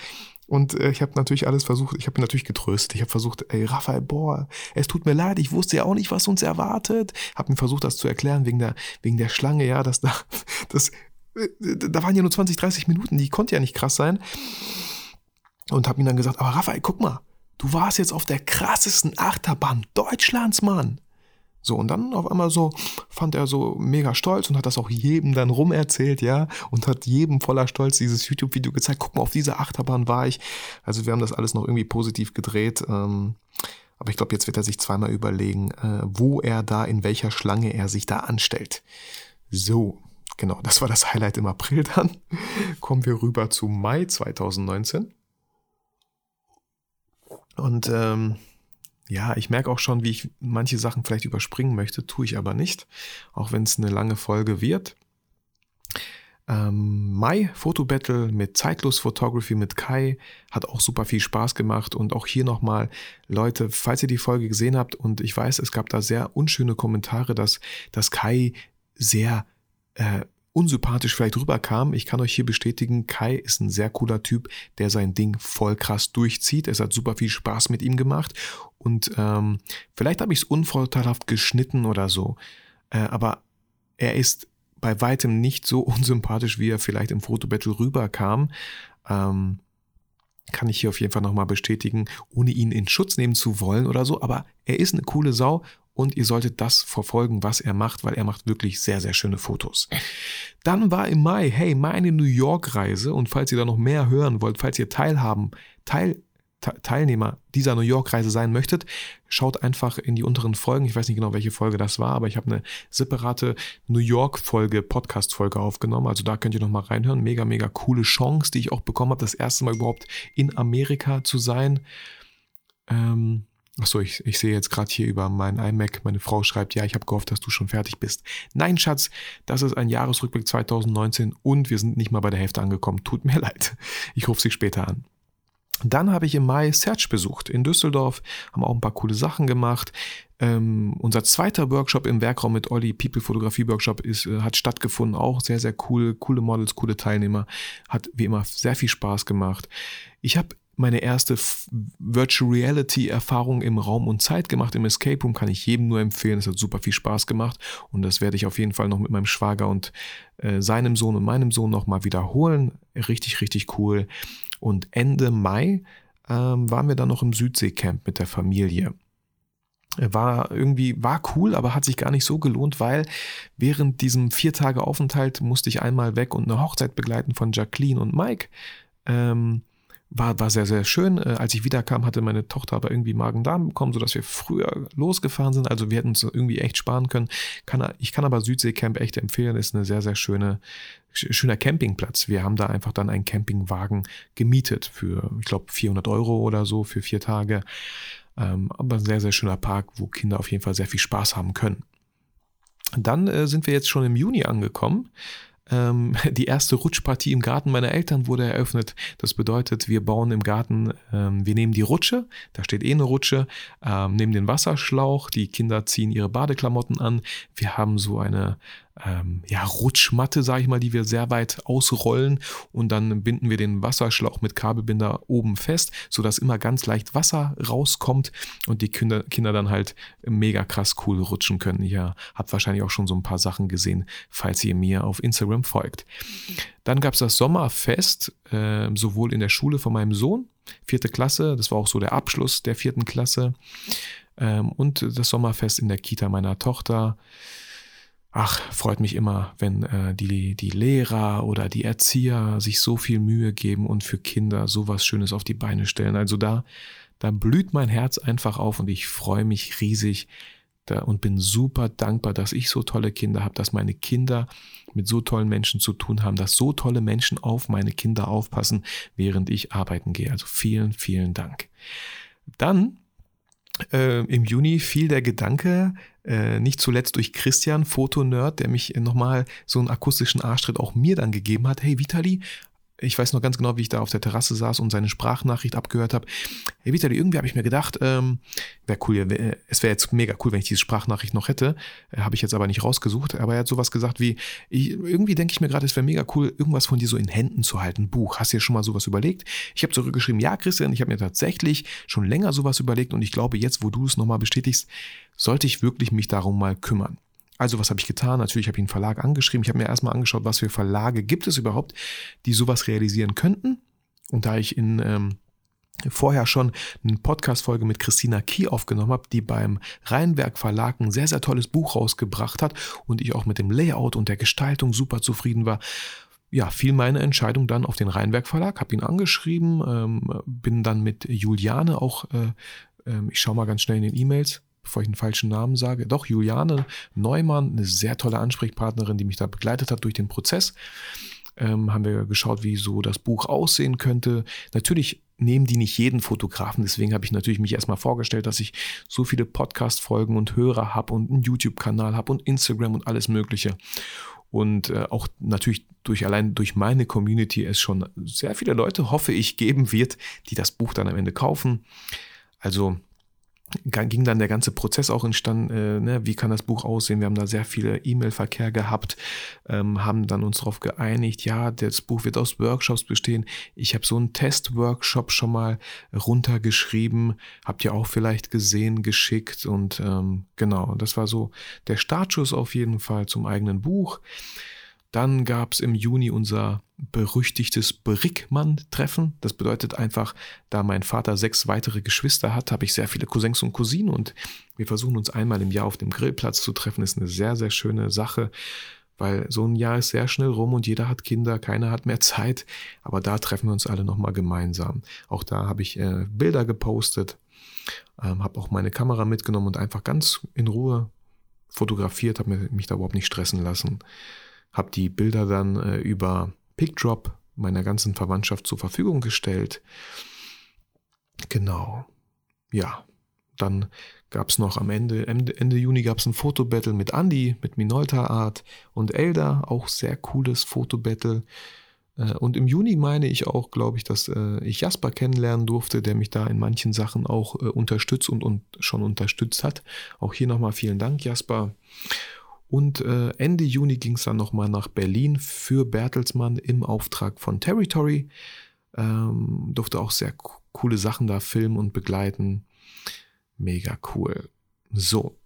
Und äh, ich habe natürlich alles versucht, ich habe ihn natürlich getröstet. Ich habe versucht, ey, Raphael, boah, es tut mir leid, ich wusste ja auch nicht, was uns erwartet. Habe mir versucht, das zu erklären wegen der, wegen der Schlange, ja, dass da, (laughs) das, äh, da waren ja nur 20, 30 Minuten, die konnte ja nicht krass sein und habe ihm dann gesagt, aber Raphael, guck mal, du warst jetzt auf der krassesten Achterbahn Deutschlands, Mann. So, und dann auf einmal so fand er so mega stolz und hat das auch jedem dann rumerzählt, ja, und hat jedem voller Stolz dieses YouTube-Video gezeigt. Guck mal, auf dieser Achterbahn war ich. Also wir haben das alles noch irgendwie positiv gedreht. Ähm, aber ich glaube, jetzt wird er sich zweimal überlegen, äh, wo er da, in welcher Schlange er sich da anstellt. So, genau, das war das Highlight im April dann. Kommen wir rüber zu Mai 2019. Und ähm, ja, ich merke auch schon, wie ich manche Sachen vielleicht überspringen möchte, tue ich aber nicht, auch wenn es eine lange Folge wird. Ähm, Mai Fotobattle mit Zeitlos Photography mit Kai hat auch super viel Spaß gemacht und auch hier nochmal, Leute, falls ihr die Folge gesehen habt und ich weiß, es gab da sehr unschöne Kommentare, dass, dass Kai sehr äh, unsympathisch vielleicht rüberkam, ich kann euch hier bestätigen, Kai ist ein sehr cooler Typ, der sein Ding voll krass durchzieht. Es hat super viel Spaß mit ihm gemacht und ähm, vielleicht habe ich es unvorteilhaft geschnitten oder so, äh, aber er ist bei weitem nicht so (laughs) unsympathisch, wie er vielleicht im Fotobattle rüberkam. Ähm, kann ich hier auf jeden Fall nochmal bestätigen, ohne ihn in Schutz nehmen zu wollen oder so, aber er ist eine coole Sau und ihr solltet das verfolgen, was er macht, weil er macht wirklich sehr, sehr schöne Fotos. Dann war im Mai, hey, meine New York-Reise und falls ihr da noch mehr hören wollt, falls ihr teilhaben, Teil, Teilnehmer dieser New York-Reise sein möchtet, schaut einfach in die unteren Folgen. Ich weiß nicht genau, welche Folge das war, aber ich habe eine separate New York-Folge, Podcast-Folge aufgenommen. Also da könnt ihr nochmal reinhören. Mega, mega coole Chance, die ich auch bekommen habe, das erste Mal überhaupt in Amerika zu sein. Ähm, Achso, ich, ich sehe jetzt gerade hier über meinen iMac, meine Frau schreibt, ja, ich habe gehofft, dass du schon fertig bist. Nein, Schatz, das ist ein Jahresrückblick 2019 und wir sind nicht mal bei der Hälfte angekommen. Tut mir (laughs) leid. Ich rufe sie später an. Dann habe ich im Mai Search besucht in Düsseldorf, haben auch ein paar coole Sachen gemacht. Ähm, unser zweiter Workshop im Werkraum mit Olli, People Fotografie Workshop, ist, äh, hat stattgefunden. Auch sehr, sehr cool, coole Models, coole Teilnehmer. Hat wie immer sehr viel Spaß gemacht. Ich habe meine erste Virtual Reality Erfahrung im Raum und Zeit gemacht. Im Escape Room kann ich jedem nur empfehlen. Es hat super viel Spaß gemacht und das werde ich auf jeden Fall noch mit meinem Schwager und äh, seinem Sohn und meinem Sohn noch mal wiederholen. Richtig, richtig cool. Und Ende Mai ähm, waren wir dann noch im Südseecamp mit der Familie. War irgendwie, war cool, aber hat sich gar nicht so gelohnt, weil während diesem vier Tage Aufenthalt musste ich einmal weg und eine Hochzeit begleiten von Jacqueline und Mike. Ähm, war, war sehr, sehr schön. Äh, als ich wiederkam, hatte meine Tochter aber irgendwie Magen-Darm bekommen, sodass wir früher losgefahren sind. Also wir hätten uns irgendwie echt sparen können. Kann, ich kann aber Südseecamp echt empfehlen. Ist eine sehr, sehr schöne, schöner Campingplatz. Wir haben da einfach dann einen Campingwagen gemietet für, ich glaube, 400 Euro oder so für vier Tage. Ähm, aber ein sehr, sehr schöner Park, wo Kinder auf jeden Fall sehr viel Spaß haben können. Dann äh, sind wir jetzt schon im Juni angekommen. Ähm, (laughs) die erste Rutschpartie im Garten meiner Eltern wurde eröffnet. Das bedeutet, wir bauen im Garten, ähm, wir nehmen die Rutsche, da steht eh eine Rutsche, ähm, nehmen den Wasserschlauch, die Kinder ziehen ihre Badeklamotten an. Wir haben so eine ähm, ja, Rutschmatte, sage ich mal, die wir sehr weit ausrollen und dann binden wir den Wasserschlauch mit Kabelbinder oben fest, sodass immer ganz leicht Wasser rauskommt und die Kinder, Kinder dann halt mega krass cool rutschen können. Ihr habt wahrscheinlich auch schon so ein paar Sachen gesehen, falls ihr mir auf Instagram folgt. Dann gab es das Sommerfest, äh, sowohl in der Schule von meinem Sohn, vierte Klasse, das war auch so der Abschluss der vierten Klasse, ähm, und das Sommerfest in der Kita meiner Tochter. Ach, freut mich immer, wenn äh, die, die Lehrer oder die Erzieher sich so viel Mühe geben und für Kinder sowas Schönes auf die Beine stellen. Also da, da blüht mein Herz einfach auf und ich freue mich riesig da, und bin super dankbar, dass ich so tolle Kinder habe, dass meine Kinder mit so tollen Menschen zu tun haben, dass so tolle Menschen auf meine Kinder aufpassen, während ich arbeiten gehe. Also vielen, vielen Dank. Dann äh, im Juni fiel der Gedanke, äh, nicht zuletzt durch Christian, Fotonerd, der mich nochmal so einen akustischen Arschtritt auch mir dann gegeben hat. Hey Vitali, ich weiß noch ganz genau, wie ich da auf der Terrasse saß und seine Sprachnachricht abgehört habe. Hey Vitali, irgendwie habe ich mir gedacht, ähm, wäre cool, wär, es wäre jetzt mega cool, wenn ich diese Sprachnachricht noch hätte. Äh, habe ich jetzt aber nicht rausgesucht. Aber er hat sowas gesagt wie, ich, irgendwie denke ich mir gerade, es wäre mega cool, irgendwas von dir so in Händen zu halten. Buch. Hast du dir schon mal sowas überlegt? Ich habe zurückgeschrieben, ja, Christian, ich habe mir tatsächlich schon länger sowas überlegt und ich glaube, jetzt, wo du es nochmal bestätigst, sollte ich wirklich mich darum mal kümmern. Also was habe ich getan? Natürlich habe ich einen Verlag angeschrieben. Ich habe mir erstmal angeschaut, was für Verlage gibt es überhaupt, die sowas realisieren könnten. Und da ich in ähm, vorher schon eine Podcast-Folge mit Christina Kie aufgenommen habe, die beim Rheinwerk Verlag ein sehr, sehr tolles Buch rausgebracht hat und ich auch mit dem Layout und der Gestaltung super zufrieden war, ja, fiel meine Entscheidung dann auf den Rheinwerk Verlag, habe ihn angeschrieben, ähm, bin dann mit Juliane auch, äh, äh, ich schaue mal ganz schnell in den E-Mails, bevor ich einen falschen Namen sage, doch Juliane Neumann, eine sehr tolle Ansprechpartnerin, die mich da begleitet hat durch den Prozess. Ähm, haben wir geschaut, wie so das Buch aussehen könnte. Natürlich nehmen die nicht jeden Fotografen, deswegen habe ich natürlich mich erstmal vorgestellt, dass ich so viele Podcast-Folgen und Hörer habe und einen YouTube-Kanal habe und Instagram und alles Mögliche. Und äh, auch natürlich durch allein durch meine Community es schon sehr viele Leute, hoffe ich, geben wird, die das Buch dann am Ende kaufen. Also ging dann der ganze Prozess auch entstanden, äh, ne, wie kann das Buch aussehen? Wir haben da sehr viele E-Mail-Verkehr gehabt, ähm, haben dann uns darauf geeinigt, ja, das Buch wird aus Workshops bestehen. Ich habe so einen Test-Workshop schon mal runtergeschrieben, habt ihr auch vielleicht gesehen, geschickt und ähm, genau, das war so der Startschuss auf jeden Fall zum eigenen Buch. Dann gab es im Juni unser berüchtigtes Brickmann-Treffen. Das bedeutet einfach, da mein Vater sechs weitere Geschwister hat, habe ich sehr viele Cousins und Cousinen und wir versuchen uns einmal im Jahr auf dem Grillplatz zu treffen. Das ist eine sehr, sehr schöne Sache, weil so ein Jahr ist sehr schnell rum und jeder hat Kinder, keiner hat mehr Zeit. Aber da treffen wir uns alle nochmal gemeinsam. Auch da habe ich äh, Bilder gepostet, ähm, habe auch meine Kamera mitgenommen und einfach ganz in Ruhe fotografiert, habe mich da überhaupt nicht stressen lassen habe die Bilder dann äh, über PickDrop meiner ganzen Verwandtschaft zur Verfügung gestellt. Genau. Ja, dann gab es noch am Ende, Ende, Ende Juni gab es ein Fotobattle mit Andy, mit Minolta Art und Elda, auch sehr cooles Fotobattle. Äh, und im Juni meine ich auch, glaube ich, dass äh, ich Jasper kennenlernen durfte, der mich da in manchen Sachen auch äh, unterstützt und, und schon unterstützt hat. Auch hier nochmal vielen Dank, Jasper. Und äh, Ende Juni ging es dann nochmal nach Berlin für Bertelsmann im Auftrag von Territory. Ähm, durfte auch sehr coole Sachen da filmen und begleiten. Mega cool. So.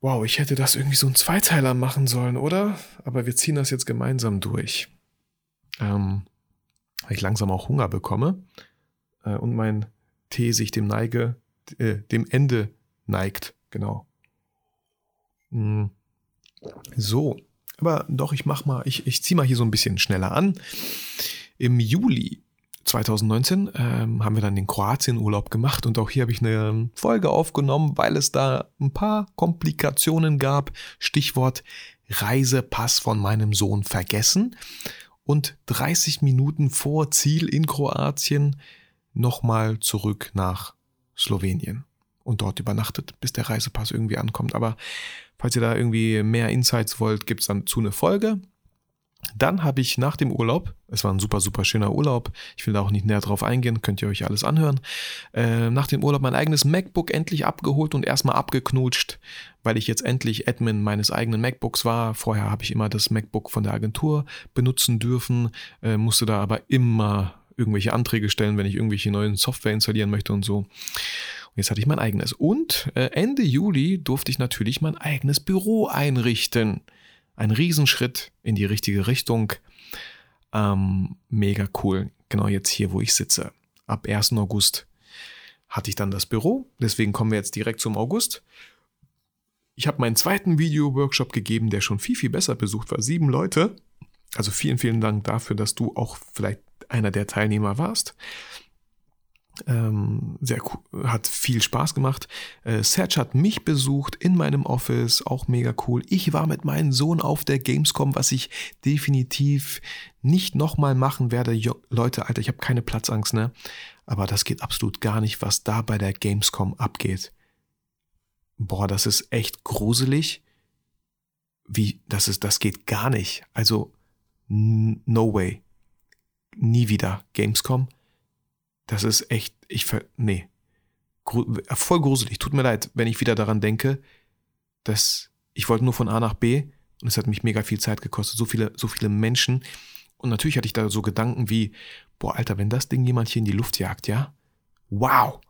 Wow, ich hätte das irgendwie so ein Zweiteiler machen sollen, oder? Aber wir ziehen das jetzt gemeinsam durch. Ähm, weil ich langsam auch Hunger bekomme äh, und mein Tee sich dem Neige, äh, dem Ende neigt. Genau. Hm. So, aber doch, ich mach mal, ich, ich ziehe mal hier so ein bisschen schneller an. Im Juli 2019 ähm, haben wir dann den Kroatien-Urlaub gemacht und auch hier habe ich eine Folge aufgenommen, weil es da ein paar Komplikationen gab. Stichwort Reisepass von meinem Sohn vergessen und 30 Minuten vor Ziel in Kroatien nochmal zurück nach Slowenien und dort übernachtet, bis der Reisepass irgendwie ankommt. Aber falls ihr da irgendwie mehr Insights wollt, gibt es dann zu eine Folge. Dann habe ich nach dem Urlaub, es war ein super, super schöner Urlaub, ich will da auch nicht näher drauf eingehen, könnt ihr euch alles anhören, äh, nach dem Urlaub mein eigenes MacBook endlich abgeholt und erstmal abgeknutscht, weil ich jetzt endlich Admin meines eigenen MacBooks war. Vorher habe ich immer das MacBook von der Agentur benutzen dürfen, äh, musste da aber immer irgendwelche Anträge stellen, wenn ich irgendwelche neuen Software installieren möchte und so. Jetzt hatte ich mein eigenes. Und äh, Ende Juli durfte ich natürlich mein eigenes Büro einrichten. Ein Riesenschritt in die richtige Richtung. Ähm, mega cool. Genau jetzt hier, wo ich sitze. Ab 1. August hatte ich dann das Büro. Deswegen kommen wir jetzt direkt zum August. Ich habe meinen zweiten Video-Workshop gegeben, der schon viel, viel besser besucht war. Sieben Leute. Also vielen, vielen Dank dafür, dass du auch vielleicht einer der Teilnehmer warst. Ähm, sehr cool, hat viel Spaß gemacht. Äh, Serge hat mich besucht in meinem Office, auch mega cool. Ich war mit meinem Sohn auf der Gamescom, was ich definitiv nicht nochmal machen werde. Jo Leute, Alter, ich habe keine Platzangst, ne? Aber das geht absolut gar nicht, was da bei der Gamescom abgeht. Boah, das ist echt gruselig. Wie, das ist, das geht gar nicht. Also, no way. Nie wieder Gamescom das ist echt, ich ver, nee. Voll gruselig. Tut mir leid, wenn ich wieder daran denke, dass ich wollte nur von A nach B und es hat mich mega viel Zeit gekostet. So viele, so viele Menschen. Und natürlich hatte ich da so Gedanken wie, boah, Alter, wenn das Ding jemand hier in die Luft jagt, ja? Wow!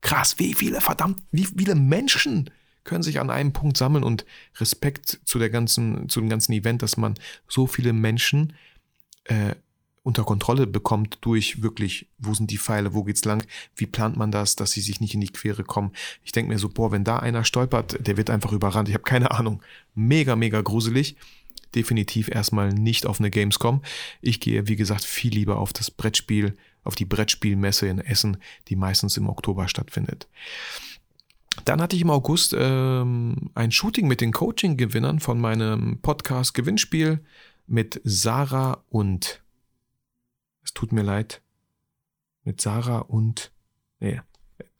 Krass, wie viele, verdammt, wie viele Menschen können sich an einem Punkt sammeln und Respekt zu der ganzen, zu dem ganzen Event, dass man so viele Menschen äh, unter Kontrolle bekommt durch wirklich, wo sind die Pfeile, wo geht's lang, wie plant man das, dass sie sich nicht in die Quere kommen. Ich denke mir so, boah, wenn da einer stolpert, der wird einfach überrannt. Ich habe keine Ahnung. Mega, mega gruselig. Definitiv erstmal nicht auf eine Gamescom. Ich gehe, wie gesagt, viel lieber auf das Brettspiel, auf die Brettspielmesse in Essen, die meistens im Oktober stattfindet. Dann hatte ich im August ähm, ein Shooting mit den Coaching-Gewinnern von meinem Podcast Gewinnspiel mit Sarah und es tut mir leid, mit Sarah und, nee,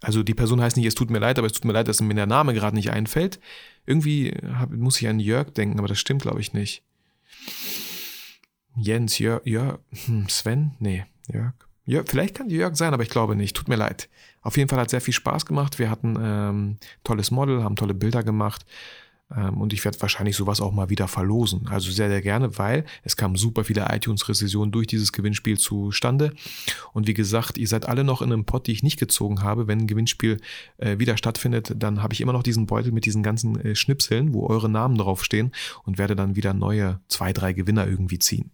also die Person heißt nicht, es tut mir leid, aber es tut mir leid, dass mir der Name gerade nicht einfällt. Irgendwie hab, muss ich an Jörg denken, aber das stimmt, glaube ich, nicht. Jens, Jörg, Jörg, hm, Sven? Nee, Jörg. Jörg. Vielleicht kann Jörg sein, aber ich glaube nicht. Tut mir leid. Auf jeden Fall hat sehr viel Spaß gemacht. Wir hatten ähm, tolles Model, haben tolle Bilder gemacht. Ähm, und ich werde wahrscheinlich sowas auch mal wieder verlosen. Also sehr, sehr gerne, weil es kamen super viele iTunes-Rezessionen durch dieses Gewinnspiel zustande. Und wie gesagt, ihr seid alle noch in einem Pot, die ich nicht gezogen habe. Wenn ein Gewinnspiel äh, wieder stattfindet, dann habe ich immer noch diesen Beutel mit diesen ganzen äh, Schnipseln, wo eure Namen draufstehen und werde dann wieder neue zwei, drei Gewinner irgendwie ziehen.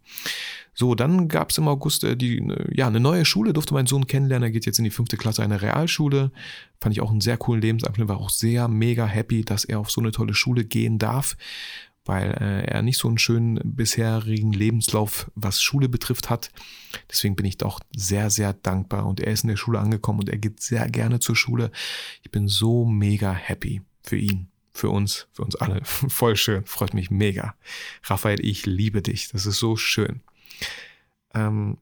So, dann gab es im August äh, die, äh, ja, eine neue Schule, durfte mein Sohn kennenlernen. Er geht jetzt in die fünfte Klasse einer Realschule. Fand ich auch einen sehr coolen Lebensabschnitt, war auch sehr mega happy, dass er auf so eine tolle Schule gehen darf, weil äh, er nicht so einen schönen bisherigen Lebenslauf, was Schule betrifft, hat. Deswegen bin ich doch sehr, sehr dankbar und er ist in der Schule angekommen und er geht sehr gerne zur Schule. Ich bin so mega happy für ihn für uns, für uns alle. (laughs) Voll schön, freut mich mega. Raphael, ich liebe dich. Das ist so schön. Ähm,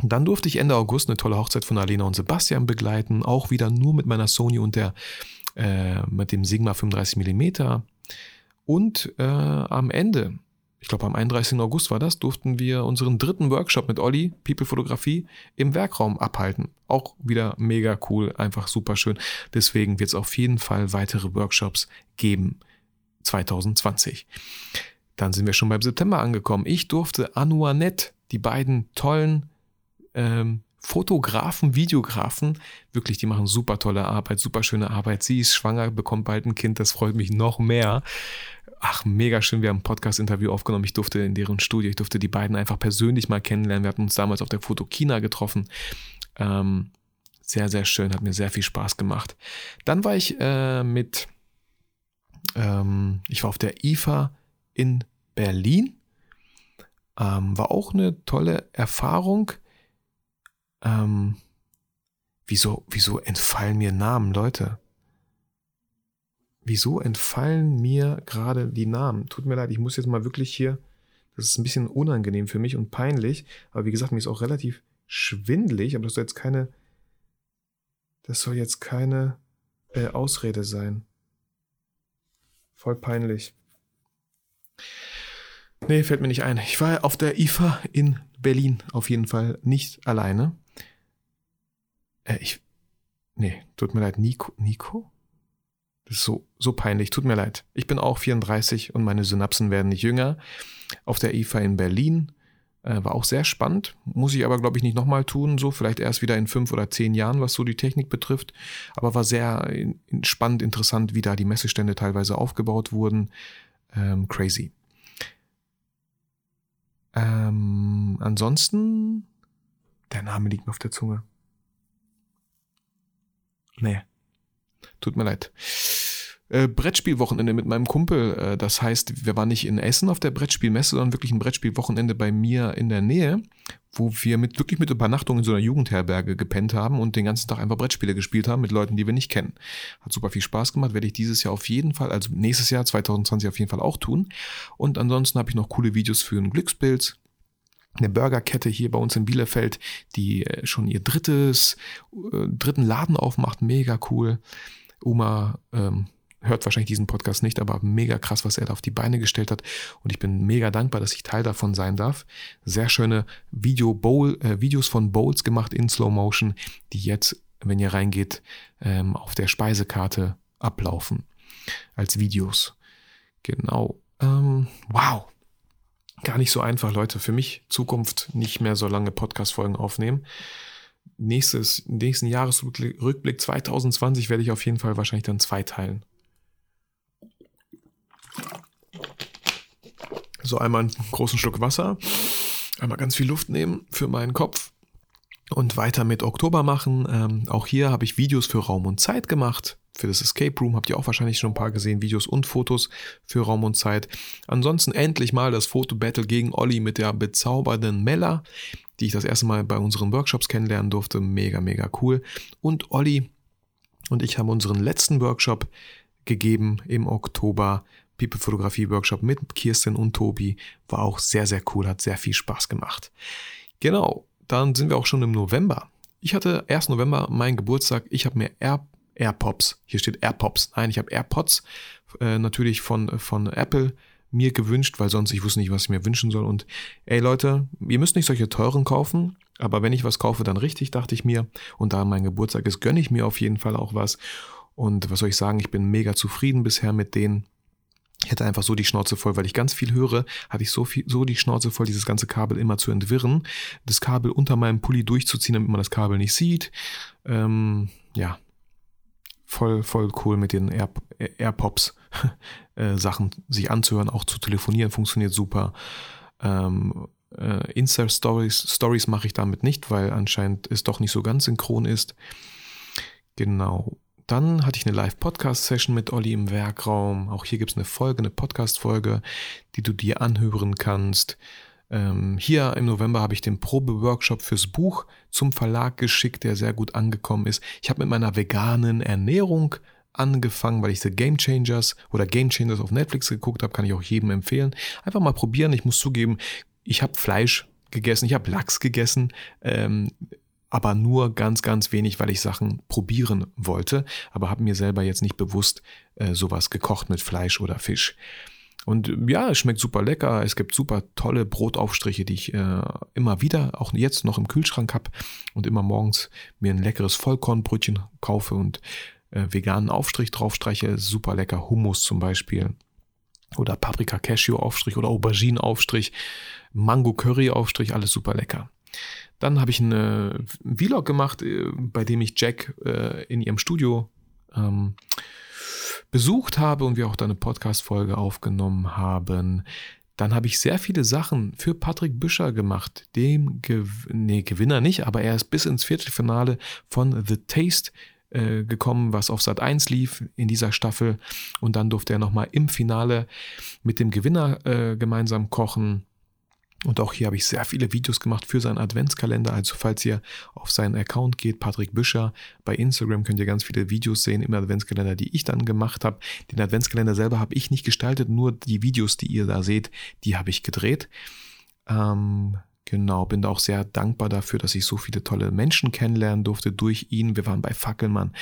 dann durfte ich Ende August eine tolle Hochzeit von Alena und Sebastian begleiten, auch wieder nur mit meiner Sony und der äh, mit dem Sigma 35 mm. Und äh, am Ende, ich glaube am 31. August war das, durften wir unseren dritten Workshop mit Olli, People Fotografie, im Werkraum abhalten. Auch wieder mega cool, einfach super schön. Deswegen wird es auf jeden Fall weitere Workshops geben 2020. Dann sind wir schon beim September angekommen. Ich durfte Anuanet, die beiden tollen ähm, Fotografen, Videografen, wirklich, die machen super tolle Arbeit, super schöne Arbeit. Sie ist schwanger, bekommt bald ein Kind, das freut mich noch mehr. Ach, mega schön, wir haben ein Podcast-Interview aufgenommen. Ich durfte in deren Studio, ich durfte die beiden einfach persönlich mal kennenlernen. Wir hatten uns damals auf der Fotokina getroffen. Ähm, sehr, sehr schön, hat mir sehr viel Spaß gemacht. Dann war ich äh, mit, ähm, ich war auf der IFA in Berlin. Ähm, war auch eine tolle Erfahrung. Ähm, wieso, wieso entfallen mir Namen, Leute? Wieso entfallen mir gerade die Namen? Tut mir leid, ich muss jetzt mal wirklich hier. Das ist ein bisschen unangenehm für mich und peinlich. Aber wie gesagt, mir ist auch relativ schwindlig. Aber das soll jetzt keine. Das soll jetzt keine äh, Ausrede sein. Voll peinlich. Nee, fällt mir nicht ein. Ich war auf der IFA in Berlin auf jeden Fall nicht alleine. Äh, ich. Nee, tut mir leid. Nico? Nico? Das ist so, so peinlich. Tut mir leid. Ich bin auch 34 und meine Synapsen werden nicht jünger. Auf der IFA in Berlin. Äh, war auch sehr spannend. Muss ich aber, glaube ich, nicht nochmal tun. So, vielleicht erst wieder in fünf oder zehn Jahren, was so die Technik betrifft. Aber war sehr in, spannend, interessant, wie da die Messestände teilweise aufgebaut wurden. Ähm, crazy. Ähm, ansonsten, der Name liegt mir auf der Zunge. Nee. Tut mir leid. Äh, Brettspielwochenende mit meinem Kumpel. Äh, das heißt, wir waren nicht in Essen auf der Brettspielmesse, sondern wirklich ein Brettspielwochenende bei mir in der Nähe, wo wir mit wirklich mit Übernachtung in so einer Jugendherberge gepennt haben und den ganzen Tag einfach Brettspiele gespielt haben mit Leuten, die wir nicht kennen. Hat super viel Spaß gemacht, werde ich dieses Jahr auf jeden Fall, also nächstes Jahr 2020 auf jeden Fall auch tun. Und ansonsten habe ich noch coole Videos für ein Glückspilz, eine Burgerkette hier bei uns in Bielefeld, die äh, schon ihr drittes, äh, dritten Laden aufmacht. Mega cool. Uma ähm, hört wahrscheinlich diesen Podcast nicht, aber mega krass, was er da auf die Beine gestellt hat. Und ich bin mega dankbar, dass ich Teil davon sein darf. Sehr schöne Video Bowl, äh, Videos von Bowls gemacht in Slow Motion, die jetzt, wenn ihr reingeht, ähm, auf der Speisekarte ablaufen. Als Videos. Genau. Ähm, wow. Gar nicht so einfach, Leute. Für mich Zukunft nicht mehr so lange Podcast-Folgen aufnehmen nächstes, nächsten Jahresrückblick 2020 werde ich auf jeden Fall wahrscheinlich dann zwei teilen. So einmal einen großen Schluck Wasser, einmal ganz viel Luft nehmen für meinen Kopf und weiter mit Oktober machen. Ähm, auch hier habe ich Videos für Raum und Zeit gemacht. Für das Escape Room habt ihr auch wahrscheinlich schon ein paar gesehen, Videos und Fotos für Raum und Zeit. Ansonsten endlich mal das Foto-Battle gegen Olli mit der bezaubernden Mella, die ich das erste Mal bei unseren Workshops kennenlernen durfte. Mega, mega cool. Und Olli und ich haben unseren letzten Workshop gegeben im Oktober People-Fotografie-Workshop mit Kirsten und Tobi. War auch sehr, sehr cool, hat sehr viel Spaß gemacht. Genau, dann sind wir auch schon im November. Ich hatte 1. November meinen Geburtstag. Ich habe mir Air, AirPops, hier steht AirPops, nein, ich habe AirPods, äh, natürlich von, von Apple mir gewünscht, weil sonst ich wusste nicht, was ich mir wünschen soll. Und ey Leute, ihr müsst nicht solche teuren kaufen, aber wenn ich was kaufe, dann richtig, dachte ich mir. Und da mein Geburtstag ist, gönne ich mir auf jeden Fall auch was. Und was soll ich sagen, ich bin mega zufrieden bisher mit denen. Ich hatte einfach so die Schnauze voll, weil ich ganz viel höre, hatte ich so viel, so die Schnauze voll, dieses ganze Kabel immer zu entwirren, das Kabel unter meinem Pulli durchzuziehen, damit man das Kabel nicht sieht. Ähm, ja, voll, voll cool mit den Air, AirPops (laughs) äh, Sachen sich anzuhören, auch zu telefonieren, funktioniert super. Ähm, äh, Insta-Stories Stories mache ich damit nicht, weil anscheinend es doch nicht so ganz synchron ist. Genau. Dann hatte ich eine Live-Podcast-Session mit Olli im Werkraum. Auch hier gibt es eine Folge, eine Podcast-Folge, die du dir anhören kannst. Ähm, hier im November habe ich den Probe-Workshop fürs Buch zum Verlag geschickt, der sehr gut angekommen ist. Ich habe mit meiner veganen Ernährung angefangen, weil ich The Game Changers oder Game Changers auf Netflix geguckt habe, kann ich auch jedem empfehlen. Einfach mal probieren. Ich muss zugeben, ich habe Fleisch gegessen, ich habe Lachs gegessen. Ähm, aber nur ganz, ganz wenig, weil ich Sachen probieren wollte, aber habe mir selber jetzt nicht bewusst äh, sowas gekocht mit Fleisch oder Fisch. Und ja, es schmeckt super lecker. Es gibt super tolle Brotaufstriche, die ich äh, immer wieder, auch jetzt noch im Kühlschrank habe und immer morgens mir ein leckeres Vollkornbrötchen kaufe und äh, veganen Aufstrich draufstreiche. Super lecker. Hummus zum Beispiel. Oder Paprika Cashew Aufstrich oder Aubergine Aufstrich. Mango Curry Aufstrich. Alles super lecker. Dann habe ich einen Vlog gemacht, äh, bei dem ich Jack äh, in ihrem Studio ähm, besucht habe und wir auch da eine Podcast-Folge aufgenommen haben. Dann habe ich sehr viele Sachen für Patrick Büscher gemacht, dem Gew nee, Gewinner nicht, aber er ist bis ins Viertelfinale von The Taste äh, gekommen, was auf Sat 1 lief in dieser Staffel. Und dann durfte er nochmal im Finale mit dem Gewinner äh, gemeinsam kochen. Und auch hier habe ich sehr viele Videos gemacht für seinen Adventskalender. Also falls ihr auf seinen Account geht, Patrick Büscher, bei Instagram könnt ihr ganz viele Videos sehen im Adventskalender, die ich dann gemacht habe. Den Adventskalender selber habe ich nicht gestaltet, nur die Videos, die ihr da seht, die habe ich gedreht. Ähm, Genau, bin da auch sehr dankbar dafür, dass ich so viele tolle Menschen kennenlernen durfte durch ihn. Wir waren bei Fackelmann,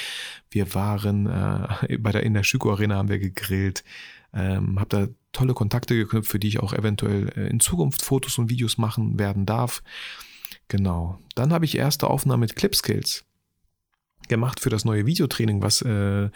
wir waren äh, (laughs) bei der in der Schüko Arena haben wir gegrillt. Ähm, habe da tolle Kontakte geknüpft, für die ich auch eventuell äh, in Zukunft Fotos und Videos machen werden darf. Genau. Dann habe ich erste Aufnahmen mit Clipskills gemacht für das neue Videotraining, was äh,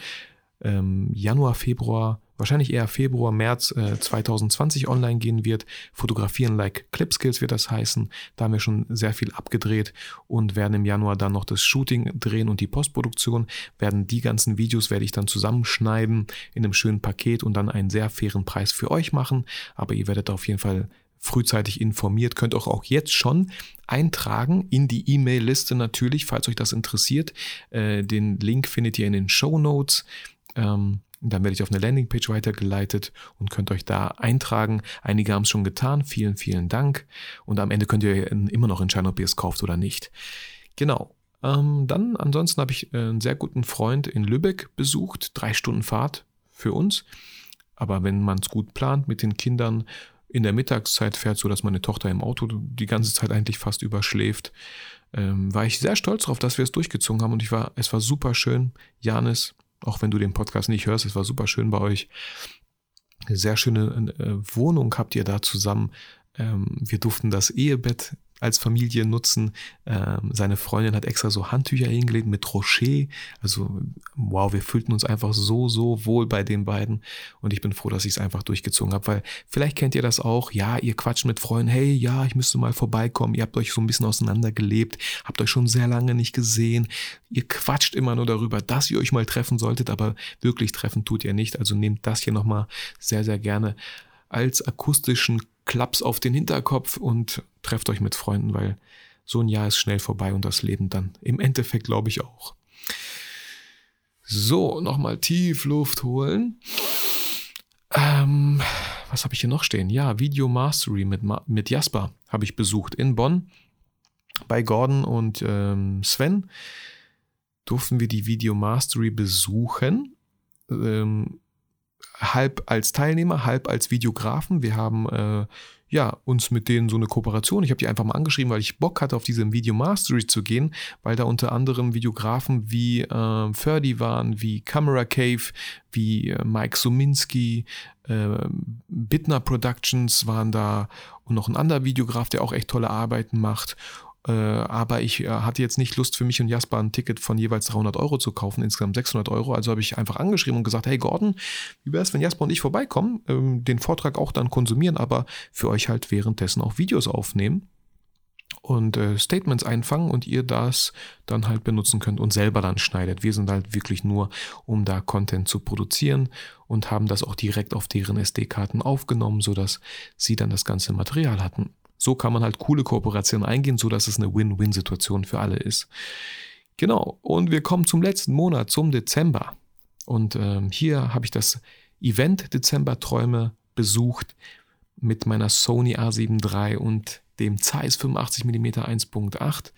ähm, Januar, Februar, wahrscheinlich eher Februar, März äh, 2020 online gehen wird. Fotografieren like Clipskills wird das heißen. Da haben wir schon sehr viel abgedreht und werden im Januar dann noch das Shooting drehen und die Postproduktion. Werden die ganzen Videos werde ich dann zusammenschneiden in einem schönen Paket und dann einen sehr fairen Preis für euch machen. Aber ihr werdet auf jeden Fall frühzeitig informiert, könnt auch, auch jetzt schon eintragen in die E-Mail-Liste natürlich, falls euch das interessiert. Äh, den Link findet ihr in den Show Notes. Ähm, dann werde ich auf eine Landingpage weitergeleitet und könnt euch da eintragen. Einige haben es schon getan. Vielen, vielen Dank. Und am Ende könnt ihr immer noch entscheiden, ob ihr es kauft oder nicht. Genau. Ähm, dann ansonsten habe ich einen sehr guten Freund in Lübeck besucht. Drei Stunden Fahrt für uns. Aber wenn man es gut plant mit den Kindern, in der Mittagszeit fährt, so dass meine Tochter im Auto die ganze Zeit eigentlich fast überschläft, ähm, war ich sehr stolz darauf, dass wir es durchgezogen haben und ich war, es war super schön. Janis, auch wenn du den Podcast nicht hörst, es war super schön bei euch. Eine sehr schöne äh, Wohnung habt ihr da zusammen. Ähm, wir durften das Ehebett als Familie nutzen. Ähm, seine Freundin hat extra so Handtücher hingelegt mit Rocher. Also wow, wir fühlten uns einfach so, so wohl bei den beiden. Und ich bin froh, dass ich es einfach durchgezogen habe, weil vielleicht kennt ihr das auch. Ja, ihr quatscht mit Freunden. Hey, ja, ich müsste mal vorbeikommen. Ihr habt euch so ein bisschen auseinandergelebt, habt euch schon sehr lange nicht gesehen. Ihr quatscht immer nur darüber, dass ihr euch mal treffen solltet, aber wirklich treffen tut ihr nicht. Also nehmt das hier nochmal sehr, sehr gerne als akustischen Klaps auf den Hinterkopf und trefft euch mit Freunden, weil so ein Jahr ist schnell vorbei und das Leben dann im Endeffekt glaube ich auch. So, nochmal tief Luft holen. Ähm, was habe ich hier noch stehen? Ja, Video Mastery mit, mit Jasper habe ich besucht in Bonn. Bei Gordon und ähm, Sven durften wir die Video Mastery besuchen. Ähm, halb als Teilnehmer, halb als Videografen. Wir haben äh, ja uns mit denen so eine Kooperation. Ich habe die einfach mal angeschrieben, weil ich Bock hatte, auf diese Video Mastery zu gehen, weil da unter anderem Videografen wie äh, Ferdi waren, wie Camera Cave, wie äh, Mike Suminski, äh, Bitner Productions waren da und noch ein anderer Videograf, der auch echt tolle Arbeiten macht. Äh, aber ich äh, hatte jetzt nicht Lust für mich und Jasper ein Ticket von jeweils 300 Euro zu kaufen, insgesamt 600 Euro. Also habe ich einfach angeschrieben und gesagt, hey Gordon, wie wäre es, wenn Jasper und ich vorbeikommen, ähm, den Vortrag auch dann konsumieren, aber für euch halt währenddessen auch Videos aufnehmen und äh, Statements einfangen und ihr das dann halt benutzen könnt und selber dann schneidet. Wir sind halt wirklich nur, um da Content zu produzieren und haben das auch direkt auf deren SD-Karten aufgenommen, sodass sie dann das ganze Material hatten. So kann man halt coole Kooperationen eingehen, so dass es eine Win-Win-Situation für alle ist. Genau. Und wir kommen zum letzten Monat, zum Dezember. Und ähm, hier habe ich das Event Dezember Träume besucht mit meiner Sony A7 III und dem Zeiss 85mm 1.8.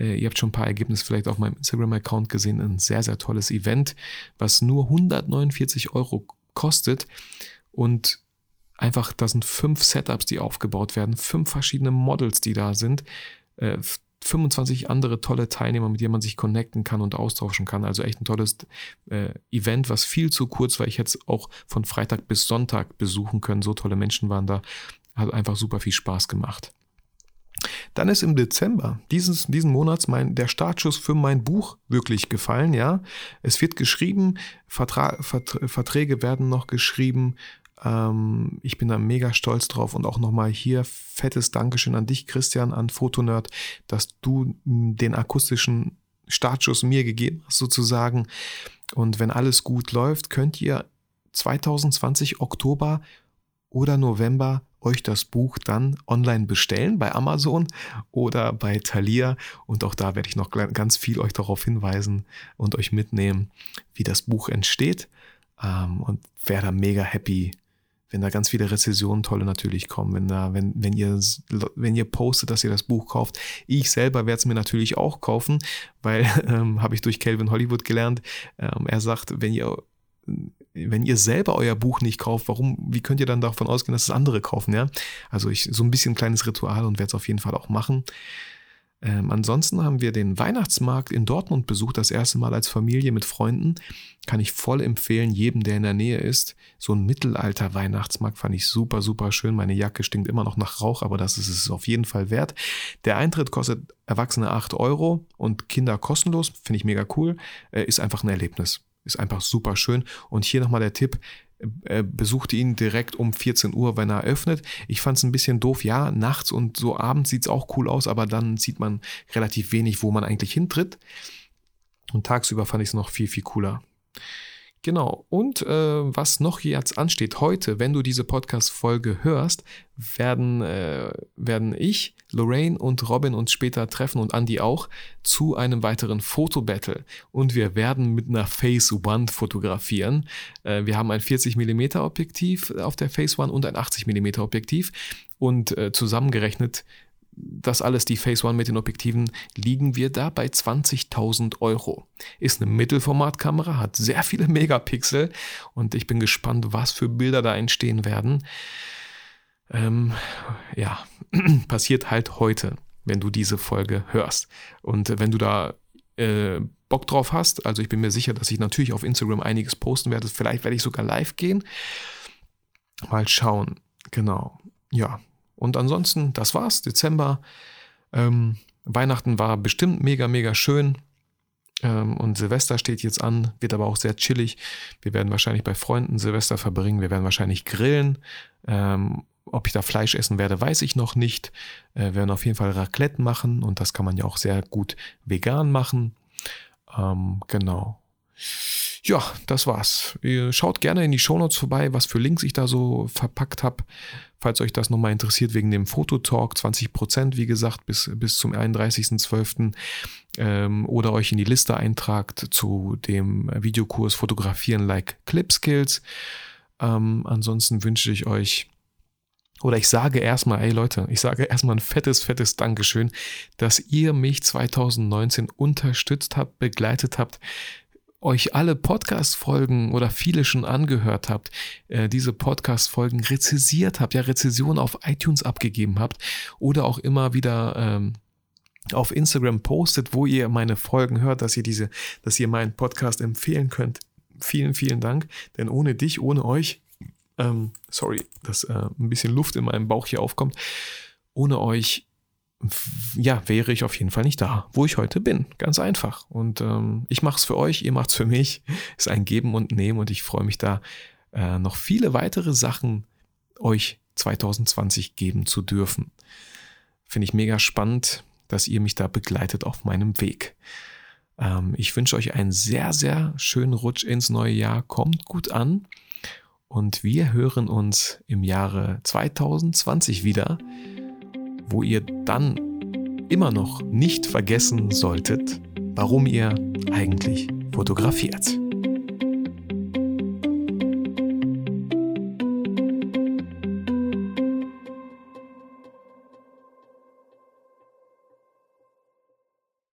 Äh, ihr habt schon ein paar Ergebnisse vielleicht auf meinem Instagram-Account gesehen. Ein sehr, sehr tolles Event, was nur 149 Euro kostet. Und einfach, da sind fünf Setups, die aufgebaut werden, fünf verschiedene Models, die da sind, äh, 25 andere tolle Teilnehmer, mit denen man sich connecten kann und austauschen kann. Also echt ein tolles äh, Event, was viel zu kurz war. Ich hätte es auch von Freitag bis Sonntag besuchen können. So tolle Menschen waren da. Hat einfach super viel Spaß gemacht. Dann ist im Dezember dieses, diesen Monats mein, der Startschuss für mein Buch wirklich gefallen, ja. Es wird geschrieben, Vertra Verträge werden noch geschrieben, ähm, ich bin da mega stolz drauf und auch nochmal hier fettes Dankeschön an dich, Christian, an Fotonerd, dass du hm, den akustischen Startschuss mir gegeben hast, sozusagen. Und wenn alles gut läuft, könnt ihr 2020 Oktober oder November euch das Buch dann online bestellen bei Amazon oder bei Thalia. Und auch da werde ich noch ganz viel euch darauf hinweisen und euch mitnehmen, wie das Buch entsteht. Ähm, und wäre da mega happy, wenn da ganz viele Rezessionen tolle natürlich kommen, wenn da, wenn, wenn ihr, wenn ihr postet, dass ihr das Buch kauft. Ich selber werde es mir natürlich auch kaufen, weil (laughs) ähm, habe ich durch Calvin Hollywood gelernt. Ähm, er sagt, wenn ihr wenn ihr selber euer Buch nicht kauft, warum, wie könnt ihr dann davon ausgehen, dass es andere kaufen, ja? Also ich, so ein bisschen ein kleines Ritual und werde es auf jeden Fall auch machen. Ähm, ansonsten haben wir den Weihnachtsmarkt in Dortmund besucht, das erste Mal als Familie mit Freunden. Kann ich voll empfehlen, jedem, der in der Nähe ist. So ein Mittelalter-Weihnachtsmarkt fand ich super, super schön. Meine Jacke stinkt immer noch nach Rauch, aber das ist es auf jeden Fall wert. Der Eintritt kostet Erwachsene 8 Euro und Kinder kostenlos. Finde ich mega cool. Äh, ist einfach ein Erlebnis. Ist einfach super schön. Und hier nochmal der Tipp, besuchte ihn direkt um 14 Uhr, wenn er öffnet. Ich fand es ein bisschen doof. Ja, nachts und so abends sieht es auch cool aus, aber dann sieht man relativ wenig, wo man eigentlich hintritt. Und tagsüber fand ich es noch viel, viel cooler. Genau. Und äh, was noch jetzt ansteht, heute, wenn du diese Podcast-Folge hörst, werden, äh, werden ich, Lorraine und Robin uns später treffen und Andy auch zu einem weiteren Fotobattle. Und wir werden mit einer Phase One fotografieren. Äh, wir haben ein 40 mm Objektiv auf der Phase One und ein 80 mm Objektiv. Und äh, zusammengerechnet das alles die Phase One mit den Objektiven, liegen wir da bei 20.000 Euro. Ist eine Mittelformatkamera, hat sehr viele Megapixel und ich bin gespannt, was für Bilder da entstehen werden. Ähm, ja, (clears throat) passiert halt heute, wenn du diese Folge hörst. Und wenn du da äh, Bock drauf hast, also ich bin mir sicher, dass ich natürlich auf Instagram einiges posten werde. Vielleicht werde ich sogar live gehen. Mal schauen. Genau. Ja, und ansonsten, das war's, Dezember. Ähm, Weihnachten war bestimmt mega, mega schön. Ähm, und Silvester steht jetzt an, wird aber auch sehr chillig. Wir werden wahrscheinlich bei Freunden Silvester verbringen. Wir werden wahrscheinlich grillen. Ähm, ob ich da Fleisch essen werde, weiß ich noch nicht. Äh, wir werden auf jeden Fall Raclette machen und das kann man ja auch sehr gut vegan machen. Ähm, genau. Ja, das war's. Ihr schaut gerne in die Shownotes vorbei, was für Links ich da so verpackt habe. Falls euch das nochmal interessiert wegen dem Fototalk, 20% wie gesagt bis, bis zum 31.12. Ähm, oder euch in die Liste eintragt zu dem Videokurs Fotografieren like Clip Skills. Ähm, ansonsten wünsche ich euch oder ich sage erstmal, ey Leute, ich sage erstmal ein fettes, fettes Dankeschön, dass ihr mich 2019 unterstützt habt, begleitet habt, euch alle Podcast-Folgen oder viele schon angehört habt, äh, diese Podcast-Folgen rezisiert habt, ja Rezession auf iTunes abgegeben habt oder auch immer wieder ähm, auf Instagram postet, wo ihr meine Folgen hört, dass ihr diese, dass ihr meinen Podcast empfehlen könnt. Vielen, vielen Dank, denn ohne dich, ohne euch, ähm, sorry, dass äh, ein bisschen Luft in meinem Bauch hier aufkommt, ohne euch ja, wäre ich auf jeden Fall nicht da, wo ich heute bin. Ganz einfach. Und ähm, ich mache es für euch, ihr macht es für mich. (laughs) Ist ein Geben und Nehmen und ich freue mich da, äh, noch viele weitere Sachen euch 2020 geben zu dürfen. Finde ich mega spannend, dass ihr mich da begleitet auf meinem Weg. Ähm, ich wünsche euch einen sehr, sehr schönen Rutsch ins neue Jahr. Kommt gut an. Und wir hören uns im Jahre 2020 wieder wo ihr dann immer noch nicht vergessen solltet, warum ihr eigentlich fotografiert.